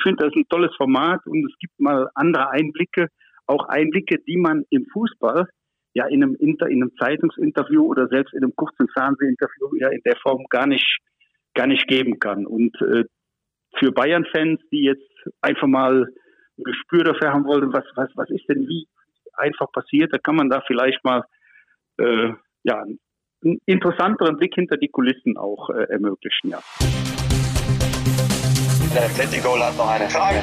ich finde das ein tolles Format und es gibt mal andere Einblicke, auch Einblicke, die man im Fußball ja in einem, Inter, in einem Zeitungsinterview oder selbst in einem kurzen Fernsehinterview ja in der Form gar nicht, gar nicht geben kann. Und äh, für Bayern-Fans, die jetzt einfach mal ein Gespür dafür haben wollen, was, was, was ist denn wie einfach passiert, da kann man da vielleicht mal äh, ja, einen interessanteren Blick hinter die Kulissen auch äh, ermöglichen. Ja. Der Atletico hat noch eine Frage.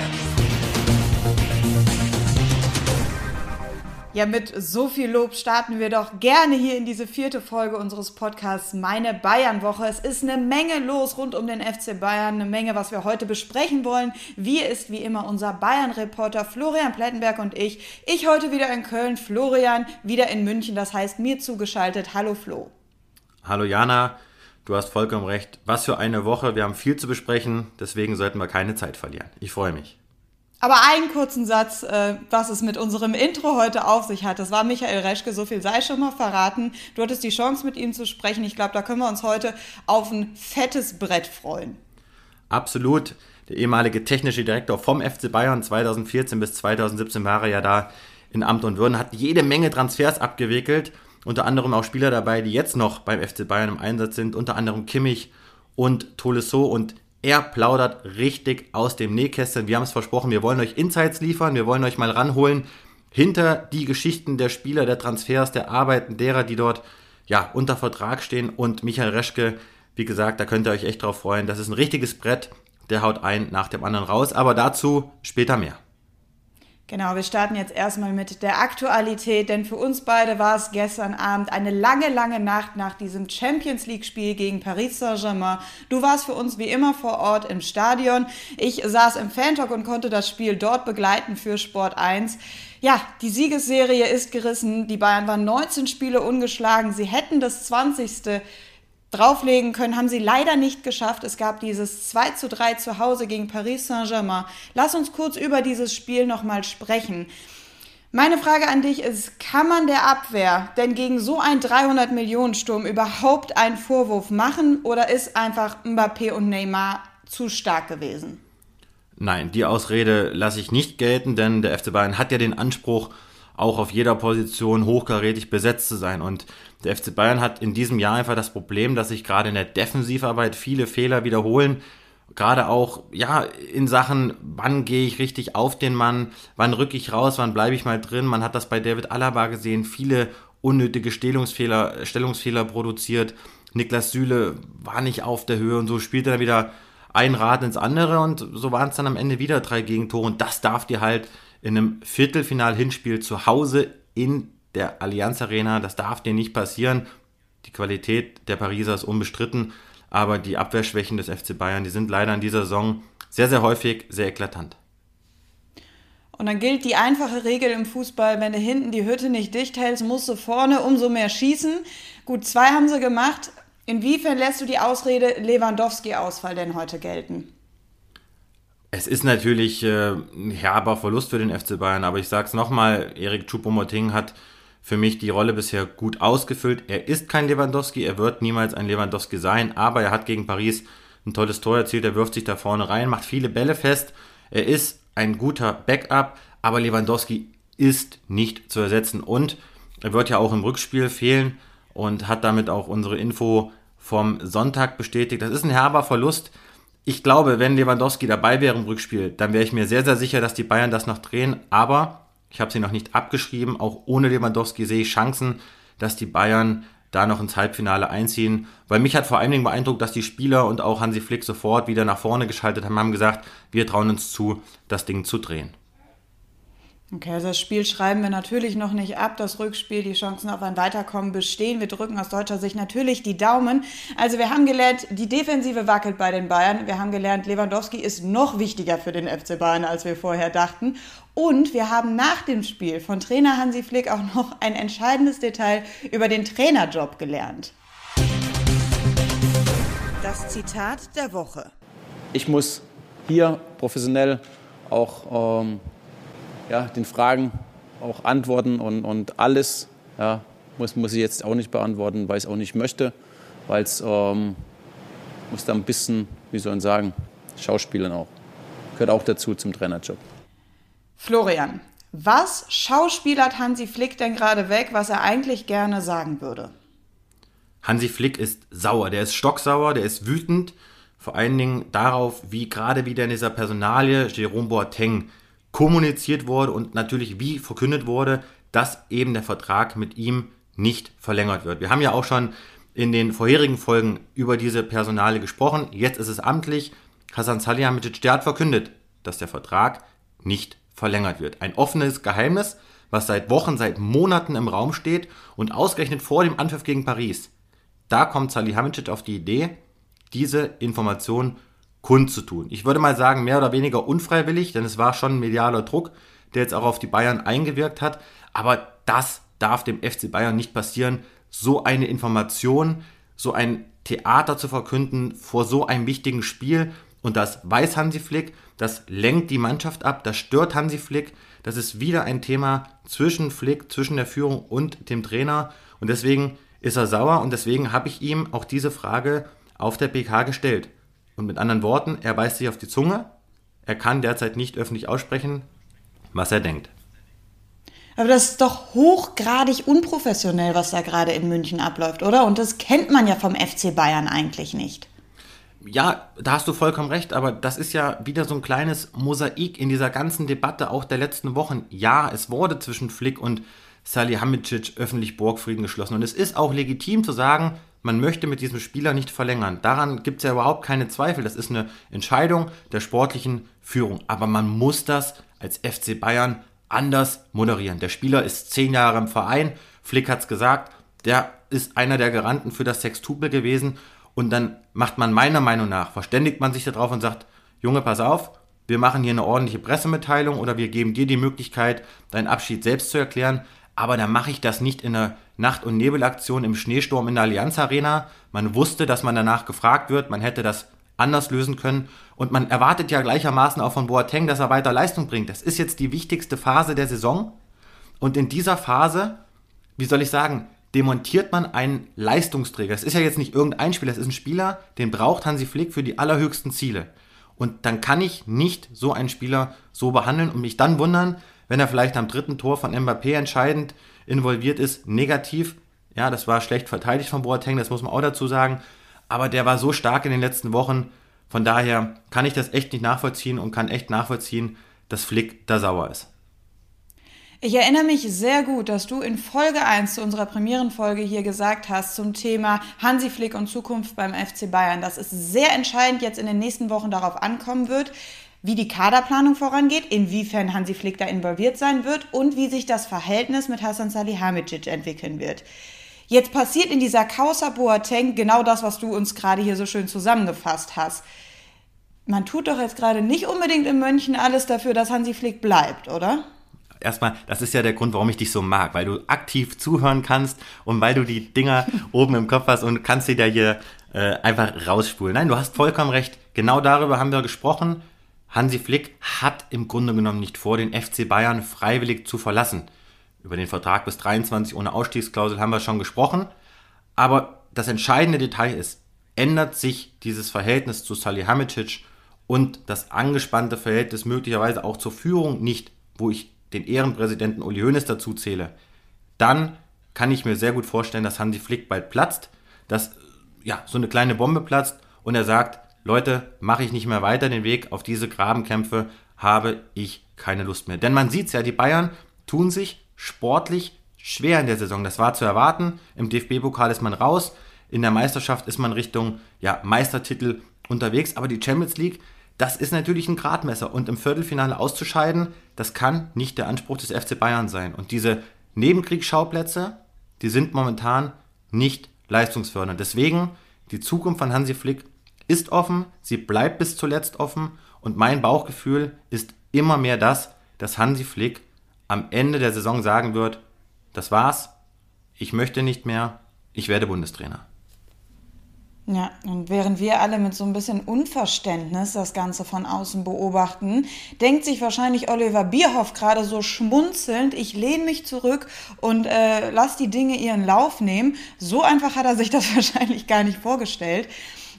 Ja, mit so viel Lob starten wir doch gerne hier in diese vierte Folge unseres Podcasts Meine Bayern-Woche. Es ist eine Menge los rund um den FC Bayern, eine Menge, was wir heute besprechen wollen. Wir ist wie immer unser Bayern-Reporter Florian Plettenberg und ich. Ich heute wieder in Köln, Florian wieder in München, das heißt mir zugeschaltet. Hallo Flo. Hallo Jana, du hast vollkommen recht. Was für eine Woche, wir haben viel zu besprechen, deswegen sollten wir keine Zeit verlieren. Ich freue mich. Aber einen kurzen Satz, äh, was es mit unserem Intro heute auf sich hat. Das war Michael Reschke, so viel sei schon mal verraten. Du hattest die Chance, mit ihm zu sprechen. Ich glaube, da können wir uns heute auf ein fettes Brett freuen. Absolut. Der ehemalige technische Direktor vom FC Bayern 2014 bis 2017 war er ja da in Amt und Würden, hat jede Menge Transfers abgewickelt. Unter anderem auch Spieler dabei, die jetzt noch beim FC Bayern im Einsatz sind. Unter anderem Kimmich und Tolisso. Und er plaudert richtig aus dem Nähkästchen. Wir haben es versprochen, wir wollen euch Insights liefern, wir wollen euch mal ranholen hinter die Geschichten der Spieler, der Transfers, der Arbeiten derer, die dort ja unter Vertrag stehen. Und Michael Reschke, wie gesagt, da könnt ihr euch echt drauf freuen. Das ist ein richtiges Brett. Der haut ein nach dem anderen raus. Aber dazu später mehr. Genau, wir starten jetzt erstmal mit der Aktualität, denn für uns beide war es gestern Abend eine lange, lange Nacht nach diesem Champions League-Spiel gegen Paris Saint-Germain. Du warst für uns wie immer vor Ort im Stadion. Ich saß im Fantalk und konnte das Spiel dort begleiten für Sport 1. Ja, die Siegesserie ist gerissen. Die Bayern waren 19 Spiele ungeschlagen. Sie hätten das 20 drauflegen können, haben sie leider nicht geschafft. Es gab dieses 2 zu 3 zu Hause gegen Paris Saint-Germain. Lass uns kurz über dieses Spiel nochmal sprechen. Meine Frage an dich ist, kann man der Abwehr denn gegen so einen 300 Millionen Sturm überhaupt einen Vorwurf machen oder ist einfach Mbappé und Neymar zu stark gewesen? Nein, die Ausrede lasse ich nicht gelten, denn der FC Bayern hat ja den Anspruch, auch auf jeder Position hochkarätig besetzt zu sein. Und der FC Bayern hat in diesem Jahr einfach das Problem, dass sich gerade in der Defensivarbeit viele Fehler wiederholen. Gerade auch, ja, in Sachen, wann gehe ich richtig auf den Mann, wann rücke ich raus, wann bleibe ich mal drin. Man hat das bei David Alaba gesehen, viele unnötige Stellungsfehler, Stellungsfehler produziert. Niklas Süle war nicht auf der Höhe und so spielt er wieder ein Rad ins andere und so waren es dann am Ende wieder drei Gegentore und das darf dir halt in einem Viertelfinal-Hinspiel zu Hause in der Allianz Arena. Das darf dir nicht passieren. Die Qualität der Pariser ist unbestritten, aber die Abwehrschwächen des FC Bayern, die sind leider in dieser Saison sehr, sehr häufig sehr eklatant. Und dann gilt die einfache Regel im Fußball, wenn du hinten die Hütte nicht dicht hältst, musst du vorne umso mehr schießen. Gut, zwei haben sie gemacht. Inwiefern lässt du die Ausrede Lewandowski-Ausfall denn heute gelten? Es ist natürlich äh, ein herber Verlust für den FC Bayern, aber ich sage es nochmal, Erik Choupo-Moting hat für mich die Rolle bisher gut ausgefüllt. Er ist kein Lewandowski, er wird niemals ein Lewandowski sein, aber er hat gegen Paris ein tolles Tor erzielt, er wirft sich da vorne rein, macht viele Bälle fest. Er ist ein guter Backup, aber Lewandowski ist nicht zu ersetzen und er wird ja auch im Rückspiel fehlen und hat damit auch unsere Info vom Sonntag bestätigt. Das ist ein herber Verlust ich glaube, wenn Lewandowski dabei wäre im Rückspiel, dann wäre ich mir sehr, sehr sicher, dass die Bayern das noch drehen. Aber ich habe sie noch nicht abgeschrieben. Auch ohne Lewandowski sehe ich Chancen, dass die Bayern da noch ins Halbfinale einziehen. Weil mich hat vor allen Dingen beeindruckt, dass die Spieler und auch Hansi Flick sofort wieder nach vorne geschaltet haben, haben gesagt, wir trauen uns zu, das Ding zu drehen. Okay, also das Spiel schreiben wir natürlich noch nicht ab. Das Rückspiel, die Chancen auf ein Weiterkommen bestehen. Wir drücken aus deutscher Sicht natürlich die Daumen. Also wir haben gelernt, die Defensive wackelt bei den Bayern. Wir haben gelernt, Lewandowski ist noch wichtiger für den FC Bayern, als wir vorher dachten. Und wir haben nach dem Spiel von Trainer Hansi Flick auch noch ein entscheidendes Detail über den Trainerjob gelernt. Das Zitat der Woche. Ich muss hier professionell auch ähm, ja, den Fragen auch antworten und, und alles ja, muss, muss ich jetzt auch nicht beantworten, weil ich es auch nicht möchte, weil es ähm, muss da ein bisschen, wie soll man sagen, Schauspielern auch. gehört auch dazu zum Trainerjob. Florian, was schauspielert Hansi Flick denn gerade weg, was er eigentlich gerne sagen würde? Hansi Flick ist sauer, der ist stocksauer, der ist wütend, vor allen Dingen darauf, wie gerade wieder in dieser Personalie Jerome Boateng kommuniziert wurde und natürlich wie verkündet wurde, dass eben der Vertrag mit ihm nicht verlängert wird. Wir haben ja auch schon in den vorherigen Folgen über diese Personale gesprochen. Jetzt ist es amtlich. Hasan Salihamidzic, der hat verkündet, dass der Vertrag nicht verlängert wird. Ein offenes Geheimnis, was seit Wochen, seit Monaten im Raum steht und ausgerechnet vor dem Anpfiff gegen Paris. Da kommt Salihamidzic auf die Idee, diese Information kundzutun. Ich würde mal sagen, mehr oder weniger unfreiwillig, denn es war schon ein medialer Druck, der jetzt auch auf die Bayern eingewirkt hat. Aber das darf dem FC Bayern nicht passieren, so eine Information, so ein Theater zu verkünden vor so einem wichtigen Spiel. Und das weiß Hansi Flick, das lenkt die Mannschaft ab, das stört Hansi Flick. Das ist wieder ein Thema zwischen Flick, zwischen der Führung und dem Trainer. Und deswegen ist er sauer und deswegen habe ich ihm auch diese Frage auf der PK gestellt. Und mit anderen Worten, er beißt sich auf die Zunge. Er kann derzeit nicht öffentlich aussprechen, was er denkt. Aber das ist doch hochgradig unprofessionell, was da gerade in München abläuft, oder? Und das kennt man ja vom FC Bayern eigentlich nicht. Ja, da hast du vollkommen recht, aber das ist ja wieder so ein kleines Mosaik in dieser ganzen Debatte auch der letzten Wochen. Ja, es wurde zwischen Flick und Salihamidzic öffentlich Borgfrieden geschlossen und es ist auch legitim zu sagen, man möchte mit diesem Spieler nicht verlängern. Daran gibt es ja überhaupt keine Zweifel. Das ist eine Entscheidung der sportlichen Führung. Aber man muss das als FC Bayern anders moderieren. Der Spieler ist zehn Jahre im Verein. Flick hat es gesagt. Der ist einer der Garanten für das Sextupel gewesen. Und dann macht man meiner Meinung nach, verständigt man sich darauf und sagt, Junge, pass auf, wir machen hier eine ordentliche Pressemitteilung oder wir geben dir die Möglichkeit, deinen Abschied selbst zu erklären. Aber dann mache ich das nicht in einer Nacht- und Nebelaktion im Schneesturm in der Allianz Arena. Man wusste, dass man danach gefragt wird. Man hätte das anders lösen können. Und man erwartet ja gleichermaßen auch von Boateng, dass er weiter Leistung bringt. Das ist jetzt die wichtigste Phase der Saison. Und in dieser Phase, wie soll ich sagen, demontiert man einen Leistungsträger. Es ist ja jetzt nicht irgendein Spieler, es ist ein Spieler, den braucht Hansi Flick für die allerhöchsten Ziele. Und dann kann ich nicht so einen Spieler so behandeln und mich dann wundern, wenn er vielleicht am dritten Tor von Mbappé entscheidend involviert ist, negativ. Ja, das war schlecht verteidigt von Boateng, das muss man auch dazu sagen. Aber der war so stark in den letzten Wochen. Von daher kann ich das echt nicht nachvollziehen und kann echt nachvollziehen, dass Flick da sauer ist. Ich erinnere mich sehr gut, dass du in Folge 1 zu unserer Premierenfolge hier gesagt hast zum Thema Hansi Flick und Zukunft beim FC Bayern, dass es sehr entscheidend jetzt in den nächsten Wochen darauf ankommen wird, wie die Kaderplanung vorangeht, inwiefern Hansi Flick da involviert sein wird und wie sich das Verhältnis mit Hasan Salihamidzic entwickeln wird. Jetzt passiert in dieser Causa Boateng genau das, was du uns gerade hier so schön zusammengefasst hast. Man tut doch jetzt gerade nicht unbedingt in München alles dafür, dass Hansi Flick bleibt, oder? Erstmal, das ist ja der Grund, warum ich dich so mag, weil du aktiv zuhören kannst und weil du die Dinger oben im Kopf hast und kannst sie da hier äh, einfach rausspulen. Nein, du hast vollkommen recht. Genau darüber haben wir gesprochen. Hansi Flick hat im Grunde genommen nicht vor, den FC Bayern freiwillig zu verlassen. Über den Vertrag bis 23 ohne Ausstiegsklausel haben wir schon gesprochen. Aber das entscheidende Detail ist, ändert sich dieses Verhältnis zu Salihamidzic und das angespannte Verhältnis möglicherweise auch zur Führung nicht, wo ich den Ehrenpräsidenten Uli Hoeneß dazu zähle, dann kann ich mir sehr gut vorstellen, dass Hansi Flick bald platzt, dass ja, so eine kleine Bombe platzt und er sagt, Leute, mache ich nicht mehr weiter den Weg auf diese Grabenkämpfe, habe ich keine Lust mehr. Denn man sieht es ja, die Bayern tun sich sportlich schwer in der Saison. Das war zu erwarten. Im DFB-Pokal ist man raus. In der Meisterschaft ist man Richtung ja, Meistertitel unterwegs. Aber die Champions League, das ist natürlich ein Gradmesser. Und im Viertelfinale auszuscheiden, das kann nicht der Anspruch des FC Bayern sein. Und diese Nebenkriegsschauplätze, die sind momentan nicht leistungsfördernd. Deswegen die Zukunft von Hansi Flick ist offen, sie bleibt bis zuletzt offen und mein Bauchgefühl ist immer mehr das, dass Hansi Flick am Ende der Saison sagen wird, das war's, ich möchte nicht mehr, ich werde Bundestrainer. Ja, und während wir alle mit so ein bisschen Unverständnis das Ganze von außen beobachten, denkt sich wahrscheinlich Oliver Bierhoff gerade so schmunzelnd, ich lehne mich zurück und äh, lass die Dinge ihren Lauf nehmen. So einfach hat er sich das wahrscheinlich gar nicht vorgestellt.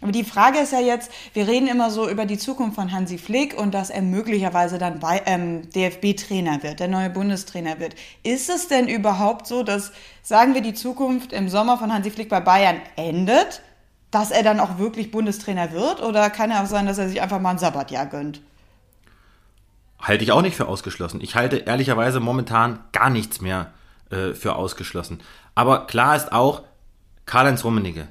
Aber die Frage ist ja jetzt, wir reden immer so über die Zukunft von Hansi Flick und dass er möglicherweise dann bei, ähm, DFB-Trainer wird, der neue Bundestrainer wird. Ist es denn überhaupt so, dass, sagen wir, die Zukunft im Sommer von Hansi Flick bei Bayern endet, dass er dann auch wirklich Bundestrainer wird? Oder kann er auch sein, dass er sich einfach mal ein Sabbatjahr gönnt? Halte ich auch nicht für ausgeschlossen. Ich halte ehrlicherweise momentan gar nichts mehr äh, für ausgeschlossen. Aber klar ist auch, Karl-Heinz Rummenigge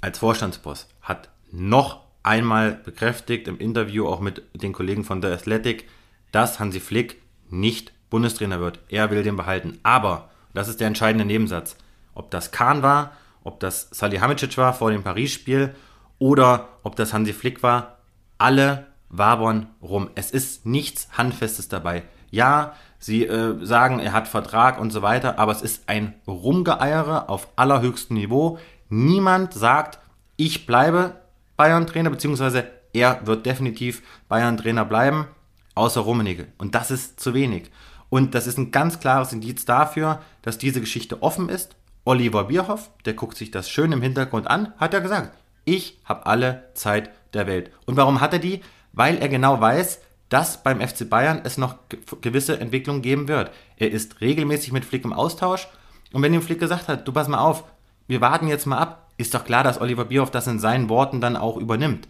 als Vorstandsboss hat noch einmal bekräftigt im Interview auch mit den Kollegen von The Athletic, dass Hansi Flick nicht Bundestrainer wird. Er will den behalten. Aber, das ist der entscheidende Nebensatz, ob das Kahn war, ob das Salihamidzic war vor dem Paris-Spiel oder ob das Hansi Flick war, alle wabern rum. Es ist nichts Handfestes dabei. Ja, sie äh, sagen, er hat Vertrag und so weiter, aber es ist ein Rumgeeiere auf allerhöchstem Niveau. Niemand sagt, ich bleibe Bayern-Trainer, beziehungsweise er wird definitiv Bayern-Trainer bleiben, außer Rummenigge. Und das ist zu wenig. Und das ist ein ganz klares Indiz dafür, dass diese Geschichte offen ist. Oliver Bierhoff, der guckt sich das schön im Hintergrund an, hat ja gesagt, ich habe alle Zeit der Welt. Und warum hat er die? Weil er genau weiß, dass beim FC Bayern es noch gewisse Entwicklungen geben wird. Er ist regelmäßig mit Flick im Austausch. Und wenn ihm Flick gesagt hat, du pass mal auf, wir warten jetzt mal ab, ist doch klar, dass Oliver Bierhoff das in seinen Worten dann auch übernimmt.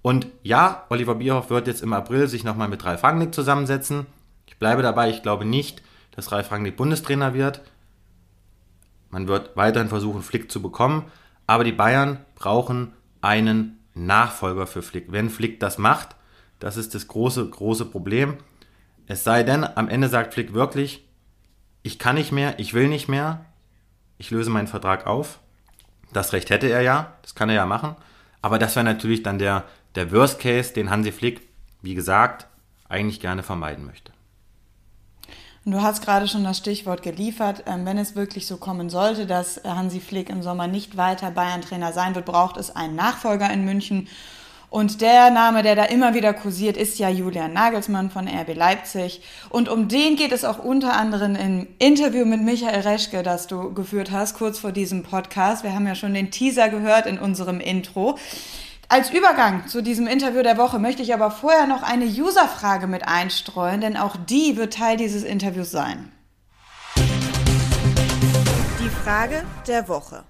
Und ja, Oliver Bierhoff wird jetzt im April sich nochmal mit Ralf Rangnick zusammensetzen. Ich bleibe dabei, ich glaube nicht, dass Ralf Rangnick Bundestrainer wird. Man wird weiterhin versuchen, Flick zu bekommen. Aber die Bayern brauchen einen Nachfolger für Flick. Wenn Flick das macht, das ist das große, große Problem. Es sei denn, am Ende sagt Flick wirklich, ich kann nicht mehr, ich will nicht mehr, ich löse meinen Vertrag auf. Das Recht hätte er ja, das kann er ja machen. Aber das wäre natürlich dann der, der Worst Case, den Hansi Flick, wie gesagt, eigentlich gerne vermeiden möchte. Du hast gerade schon das Stichwort geliefert. Ähm, wenn es wirklich so kommen sollte, dass Hansi Flick im Sommer nicht weiter Bayern-Trainer sein wird, braucht es einen Nachfolger in München. Und der Name, der da immer wieder kursiert, ist ja Julian Nagelsmann von RB Leipzig. Und um den geht es auch unter anderem im Interview mit Michael Reschke, das du geführt hast, kurz vor diesem Podcast. Wir haben ja schon den Teaser gehört in unserem Intro. Als Übergang zu diesem Interview der Woche möchte ich aber vorher noch eine Userfrage mit einstreuen, denn auch die wird Teil dieses Interviews sein. Die Frage der Woche.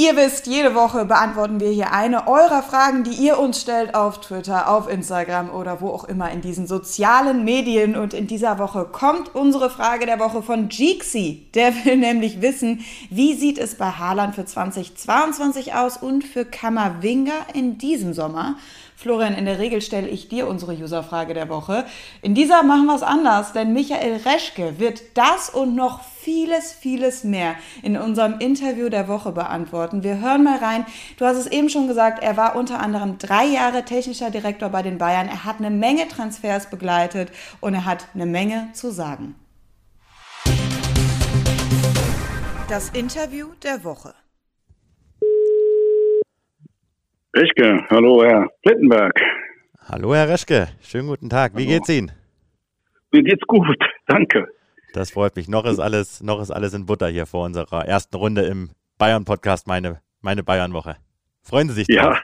Ihr wisst, jede Woche beantworten wir hier eine eurer Fragen, die ihr uns stellt auf Twitter, auf Instagram oder wo auch immer in diesen sozialen Medien. Und in dieser Woche kommt unsere Frage der Woche von Jeeksy. Der will nämlich wissen, wie sieht es bei Haaland für 2022 aus und für Kammerwinger in diesem Sommer? Florian, in der Regel stelle ich dir unsere Userfrage der Woche. In dieser machen wir es anders, denn Michael Reschke wird das und noch vieles, vieles mehr in unserem Interview der Woche beantworten. Wir hören mal rein. Du hast es eben schon gesagt, er war unter anderem drei Jahre technischer Direktor bei den Bayern. Er hat eine Menge Transfers begleitet und er hat eine Menge zu sagen. Das Interview der Woche. Reschke, hallo Herr Plittenberg. Hallo Herr Reschke, schönen guten Tag. Wie hallo. geht's Ihnen? Mir geht's gut, danke. Das freut mich. Noch ist alles, noch ist alles in Butter hier vor unserer ersten Runde im Bayern-Podcast, meine, meine Bayern-Woche. Freuen Sie sich drauf?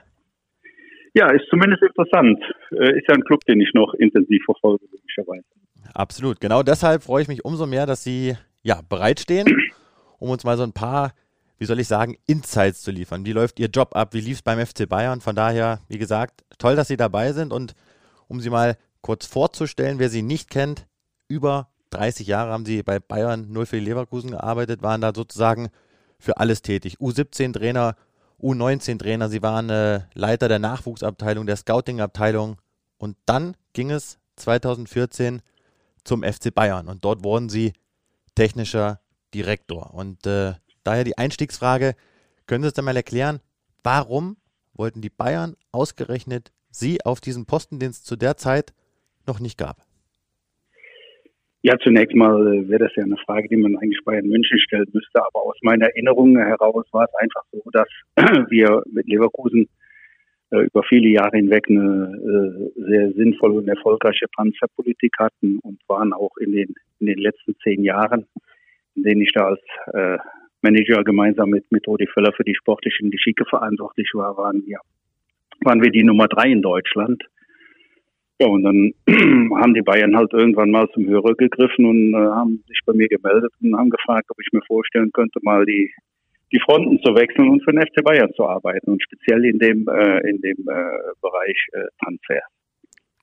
Ja. ja, ist zumindest interessant. Äh, ist ja ein Club, den ich noch intensiv verfolge, logischerweise. Absolut. Genau deshalb freue ich mich umso mehr, dass Sie ja, bereitstehen, um uns mal so ein paar wie soll ich sagen, Insights zu liefern. Wie läuft Ihr Job ab? Wie lief es beim FC Bayern? Von daher, wie gesagt, toll, dass Sie dabei sind und um Sie mal kurz vorzustellen, wer Sie nicht kennt, über 30 Jahre haben Sie bei Bayern 0 für Leverkusen gearbeitet, waren da sozusagen für alles tätig. U17-Trainer, U19-Trainer, Sie waren äh, Leiter der Nachwuchsabteilung, der Scouting-Abteilung und dann ging es 2014 zum FC Bayern und dort wurden Sie technischer Direktor. Und äh, Daher die Einstiegsfrage, können Sie es dann mal erklären, warum wollten die Bayern ausgerechnet Sie auf diesen Posten, den es zu der Zeit noch nicht gab? Ja, zunächst mal äh, wäre das ja eine Frage, die man eigentlich Bayern München stellen müsste. Aber aus meiner Erinnerung heraus war es einfach so, dass wir mit Leverkusen äh, über viele Jahre hinweg eine äh, sehr sinnvolle und erfolgreiche Panzerpolitik hatten und waren auch in den, in den letzten zehn Jahren, in denen ich da als Manager gemeinsam mit, mit Rudi Völler für die sportlichen Geschicke verantwortlich war, waren wir waren wir die Nummer drei in Deutschland. Ja, und dann haben die Bayern halt irgendwann mal zum Hörer gegriffen und äh, haben sich bei mir gemeldet und haben gefragt, ob ich mir vorstellen könnte, mal die, die Fronten zu wechseln und für den FC Bayern zu arbeiten und speziell in dem, äh, in dem äh, Bereich äh, Transfer.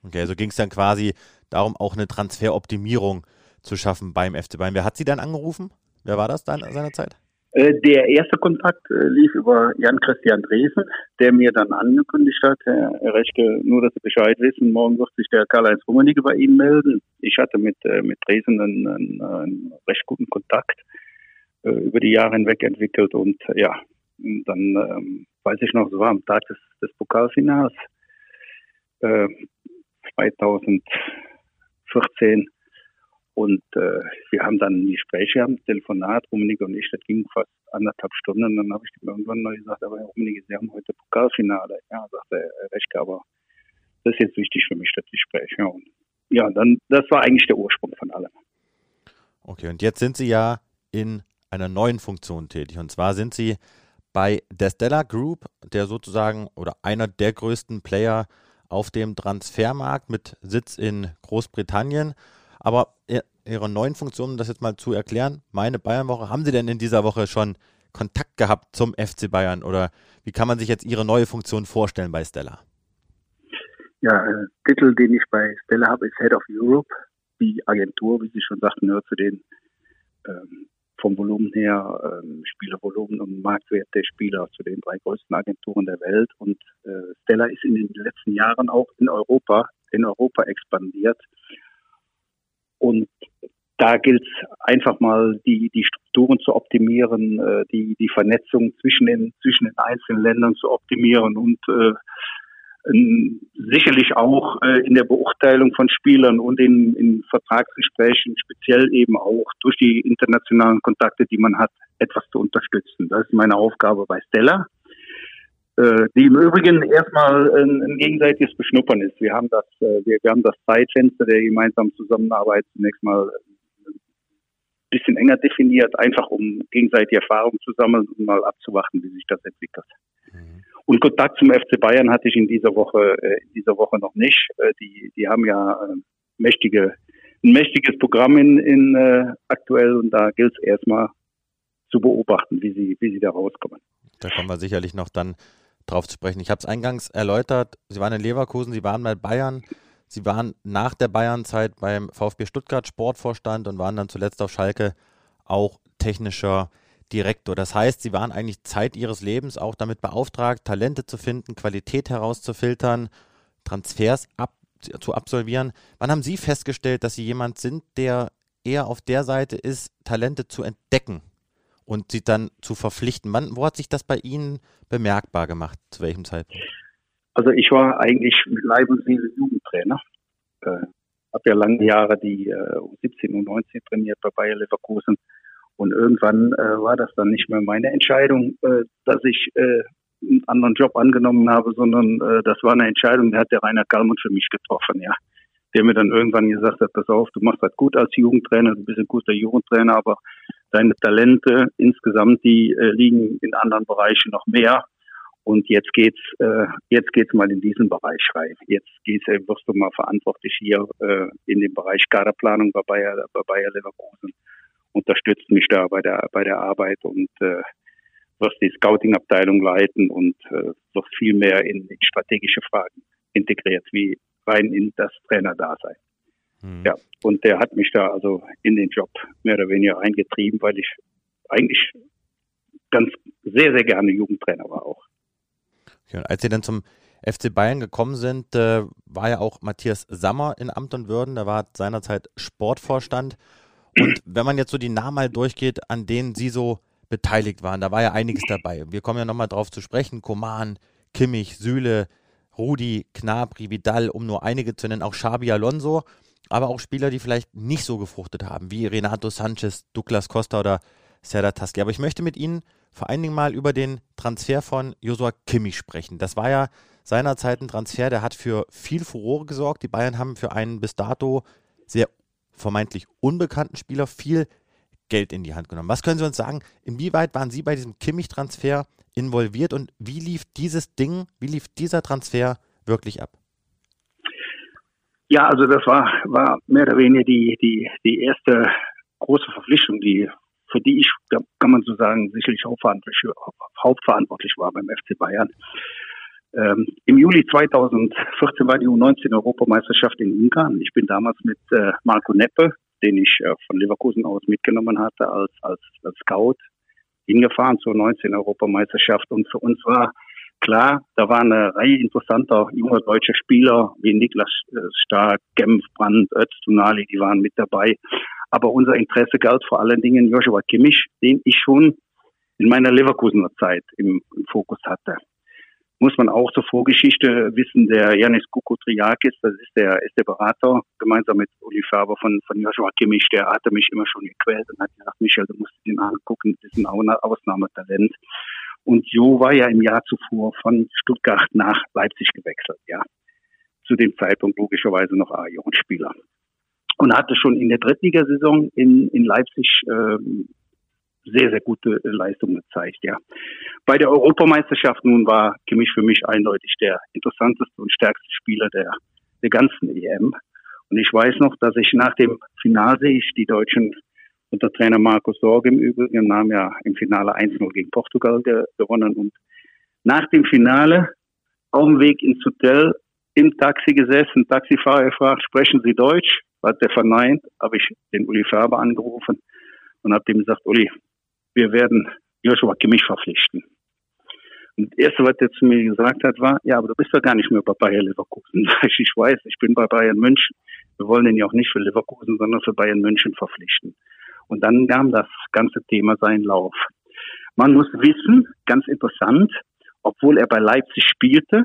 Okay, also ging es dann quasi darum, auch eine Transferoptimierung zu schaffen beim FC Bayern. Wer hat Sie dann angerufen? Wer war das dann seinerzeit? Äh, der erste Kontakt äh, lief über Jan-Christian Dresen, der mir dann angekündigt hat, Herr Rechke, nur dass Sie Bescheid wissen, morgen wird sich der Karl-Heinz Rummenigge bei Ihnen melden. Ich hatte mit, äh, mit Dresen einen, einen, recht guten Kontakt über die Jahre hinweg entwickelt und ja, dann ähm, weiß ich noch, es war am Tag des, des Pokalfinals äh, 2014 und äh, wir haben dann ein Gespräch gehabt, Telefonat, Rummenigge und ich, das ging fast anderthalb Stunden. Und dann habe ich irgendwann mal gesagt, aber Herr Rummenigge, Sie haben heute Pokalfinale. Ja, sagte Herr Rechke, aber das ist jetzt wichtig für mich, das Gespräch. Ja, und ja, dann, das war eigentlich der Ursprung von allem. Okay, und jetzt sind Sie ja in einer neuen Funktion tätig. Und zwar sind Sie bei der Stella Group, der sozusagen oder einer der größten Player auf dem Transfermarkt mit Sitz in Großbritannien. Aber Ihre neuen Funktionen, um das jetzt mal zu erklären, meine Bayernwoche, haben Sie denn in dieser Woche schon Kontakt gehabt zum FC Bayern oder wie kann man sich jetzt Ihre neue Funktion vorstellen bei Stella? Ja, äh, Titel, den ich bei Stella habe, ist Head of Europe. Die Agentur, wie Sie schon sagten, gehört zu den ähm, vom Volumen her, ähm, Spielervolumen und Marktwert der Spieler zu den drei größten Agenturen der Welt. Und äh, Stella ist in den letzten Jahren auch in Europa, in Europa expandiert und da gilt es einfach mal, die, die Strukturen zu optimieren, äh, die, die Vernetzung zwischen den, zwischen den einzelnen Ländern zu optimieren und äh, sicherlich auch äh, in der Beurteilung von Spielern und in, in Vertragsgesprächen, speziell eben auch durch die internationalen Kontakte, die man hat, etwas zu unterstützen. Das ist meine Aufgabe bei Stella. Äh, die im Übrigen erstmal ein, ein, gegenseitiges Beschnuppern ist. Wir haben das, äh, wir, wir haben das Zeitfenster der gemeinsamen Zusammenarbeit zunächst mal ein bisschen enger definiert, einfach um gegenseitige Erfahrungen zu sammeln und mal abzuwarten, wie sich das entwickelt. Mhm. Und Kontakt zum FC Bayern hatte ich in dieser Woche, äh, in dieser Woche noch nicht. die, die haben ja mächtige, ein mächtiges Programm in, in äh, aktuell und da gilt es erstmal zu beobachten, wie sie, wie sie da rauskommen. Da kommen wir sicherlich noch dann drauf zu sprechen. Ich habe es eingangs erläutert, Sie waren in Leverkusen, Sie waren bei Bayern, Sie waren nach der Bayernzeit beim VfB Stuttgart Sportvorstand und waren dann zuletzt auf Schalke auch technischer Direktor. Das heißt, Sie waren eigentlich Zeit Ihres Lebens auch damit beauftragt, Talente zu finden, Qualität herauszufiltern, Transfers ab, zu absolvieren. Wann haben Sie festgestellt, dass Sie jemand sind, der eher auf der Seite ist, Talente zu entdecken und sie dann zu verpflichten. Wann, wo hat sich das bei Ihnen bemerkbar gemacht? Zu welchem Zeitpunkt? Also ich war eigentlich mit Leib und Seele Jugendtrainer. Äh, habe ja lange Jahre die äh, 17 und 19 trainiert bei Bayer Leverkusen. Und irgendwann äh, war das dann nicht mehr meine Entscheidung, äh, dass ich äh, einen anderen Job angenommen habe, sondern äh, das war eine Entscheidung, die hat der Rainer Kallmann für mich getroffen, ja der mir dann irgendwann gesagt hat, pass auf, du machst das gut als Jugendtrainer, du bist ein guter Jugendtrainer, aber deine Talente insgesamt, die äh, liegen in anderen Bereichen noch mehr. Und jetzt geht's, äh, jetzt geht's mal in diesen Bereich rein. Jetzt geht's, äh, wirst du mal verantwortlich hier äh, in dem Bereich Kaderplanung bei Bayer, bei Bayer Leverkusen. Unterstützt mich da bei der bei der Arbeit und äh, wirst die Scouting-Abteilung leiten und äh, wirst viel mehr in, in strategische Fragen integriert, wie rein in das Trainerdasein. Mhm. Ja, und der hat mich da also in den Job mehr oder weniger eingetrieben, weil ich eigentlich ganz sehr, sehr gerne Jugendtrainer war auch. Und als Sie dann zum FC Bayern gekommen sind, äh, war ja auch Matthias Sammer in Amt und Würden. Der war seinerzeit Sportvorstand. Und wenn man jetzt so die Namen mal durchgeht, an denen Sie so beteiligt waren, da war ja einiges dabei. Wir kommen ja nochmal drauf zu sprechen. Koman, Kimmich, Süle, Rudi, Knabri, Vidal, um nur einige zu nennen, auch Xabi Alonso, aber auch Spieler, die vielleicht nicht so gefruchtet haben, wie Renato Sanchez, Douglas Costa oder Serdar Taski. Aber ich möchte mit Ihnen vor allen Dingen mal über den Transfer von Josua Kimmich sprechen. Das war ja seinerzeit ein Transfer, der hat für viel Furore gesorgt. Die Bayern haben für einen bis dato sehr vermeintlich unbekannten Spieler viel Geld in die Hand genommen. Was können Sie uns sagen? Inwieweit waren Sie bei diesem Kimmich-Transfer involviert und wie lief dieses Ding, wie lief dieser Transfer wirklich ab? Ja, also das war, war mehr oder weniger die, die, die erste große Verpflichtung, die, für die ich, kann man so sagen, sicherlich hauptverantwortlich, hauptverantwortlich war beim FC Bayern. Ähm, Im Juli 2014 war die U19-Europameisterschaft in Ungarn. Ich bin damals mit äh, Marco Neppe, den ich äh, von Leverkusen aus mitgenommen hatte als, als, als Scout, hingefahren zur 19-Europameisterschaft. Und für uns war klar, da war eine Reihe interessanter junger deutscher Spieler wie Niklas äh, Stark, Genf, Brandt, Öztunali, die waren mit dabei. Aber unser Interesse galt vor allen Dingen Joshua Kimmich, den ich schon in meiner Leverkusener Zeit im, im Fokus hatte muss man auch zur Vorgeschichte wissen, der Janis Kukotriakis, das ist der, ist der Berater, gemeinsam mit Uli Faber von, von Joshua Kimmich, der hatte mich immer schon gequält und hat gesagt, Michael, du musst den angucken, das ist ein Ausnahmetalent. Und Jo war ja im Jahr zuvor von Stuttgart nach Leipzig gewechselt, ja. Zu dem Zeitpunkt logischerweise noch A-Jugendspieler. Und hatte schon in der Drittligasaison in, in Leipzig ähm, sehr, sehr gute Leistung gezeigt, ja. Bei der Europameisterschaft nun war Kimmich für mich eindeutig der interessanteste und stärkste Spieler der, der ganzen EM. Und ich weiß noch, dass ich nach dem Finalsieg die Deutschen unter Trainer Markus Sorge im Übrigen haben ja im Finale 1-0 gegen Portugal ge gewonnen und nach dem Finale auf dem Weg ins Hotel im Taxi gesessen, Taxifahrer gefragt, sprechen Sie Deutsch? Hat der verneint, habe ich den Uli Faber angerufen und habe dem gesagt, Uli, wir werden Joshua Kimmich verpflichten. Und das Erste, was er zu mir gesagt hat, war, ja, aber du bist doch gar nicht mehr bei Bayern Leverkusen. Ich weiß, ich bin bei Bayern München. Wir wollen den ja auch nicht für Leverkusen, sondern für Bayern München verpflichten. Und dann nahm das ganze Thema seinen Lauf. Man muss wissen, ganz interessant, obwohl er bei Leipzig spielte,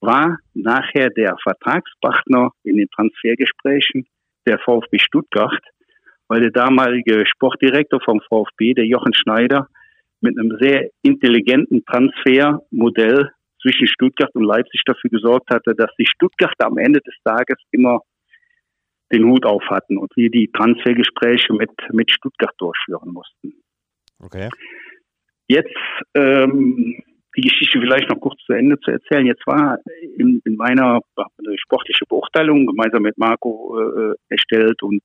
war nachher der Vertragspartner in den Transfergesprächen der VfB Stuttgart weil der damalige Sportdirektor vom VfB, der Jochen Schneider, mit einem sehr intelligenten Transfermodell zwischen Stuttgart und Leipzig dafür gesorgt hatte, dass die Stuttgarter am Ende des Tages immer den Hut auf hatten und wir die Transfergespräche mit, mit Stuttgart durchführen mussten. Okay. Jetzt ähm, die Geschichte vielleicht noch kurz zu Ende zu erzählen. Jetzt war in, in meiner sportliche Beurteilung gemeinsam mit Marco äh, erstellt und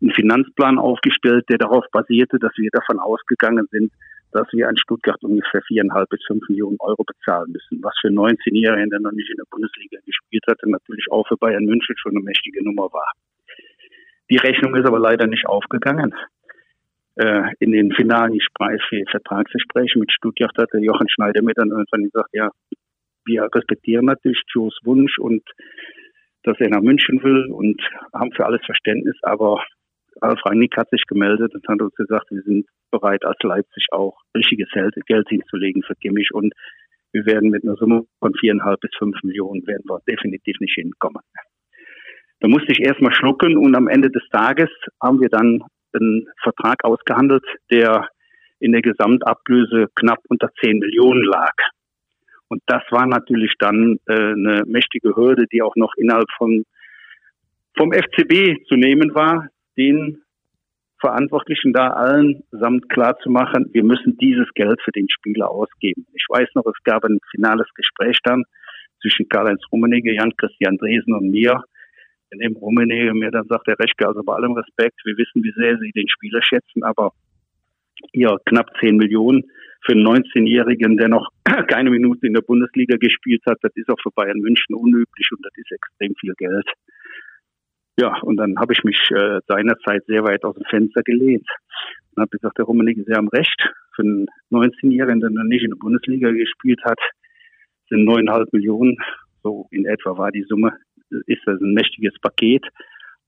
einen Finanzplan aufgestellt, der darauf basierte, dass wir davon ausgegangen sind, dass wir an Stuttgart ungefähr viereinhalb bis fünf Millionen Euro bezahlen müssen, was für 19-Jährigen, der noch nicht in der Bundesliga gespielt hatte, natürlich auch für Bayern München schon eine mächtige Nummer war. Die Rechnung ist aber leider nicht aufgegangen. Äh, in den finalen Vertragsgesprächen mit Stuttgart hat der Jochen Schneider mir dann irgendwann gesagt, ja, wir respektieren natürlich Joes Wunsch und dass er nach München will und haben für alles Verständnis, aber Ralf Rangnick hat sich gemeldet und hat uns gesagt, wir sind bereit, als Leipzig auch richtiges Geld hinzulegen für Kimmich und wir werden mit einer Summe von viereinhalb bis fünf Millionen werden wir definitiv nicht hinkommen. Da musste ich erstmal schlucken und am Ende des Tages haben wir dann einen Vertrag ausgehandelt, der in der Gesamtablöse knapp unter zehn Millionen lag. Und das war natürlich dann äh, eine mächtige Hürde, die auch noch innerhalb von vom FCB zu nehmen war, den Verantwortlichen da allen samt klar zu machen, wir müssen dieses Geld für den Spieler ausgeben. Ich weiß noch, es gab ein finales Gespräch dann zwischen Karl-Heinz Rummenigge, Jan-Christian Dresen und mir, in dem Rummenigge mir dann sagt, der Reschke, also bei allem Respekt, wir wissen, wie sehr Sie den Spieler schätzen, aber ihr knapp 10 Millionen für einen 19-Jährigen, der noch keine Minute in der Bundesliga gespielt hat, das ist auch für Bayern München unüblich und das ist extrem viel Geld. Ja, und dann habe ich mich äh, seinerzeit sehr weit aus dem Fenster gelehnt. Und habe gesagt, der Rummenigge, Sie haben recht. Für einen 19-Jährigen, der noch nicht in der Bundesliga gespielt hat, sind neuneinhalb Millionen, so in etwa war die Summe, ist das ein mächtiges Paket.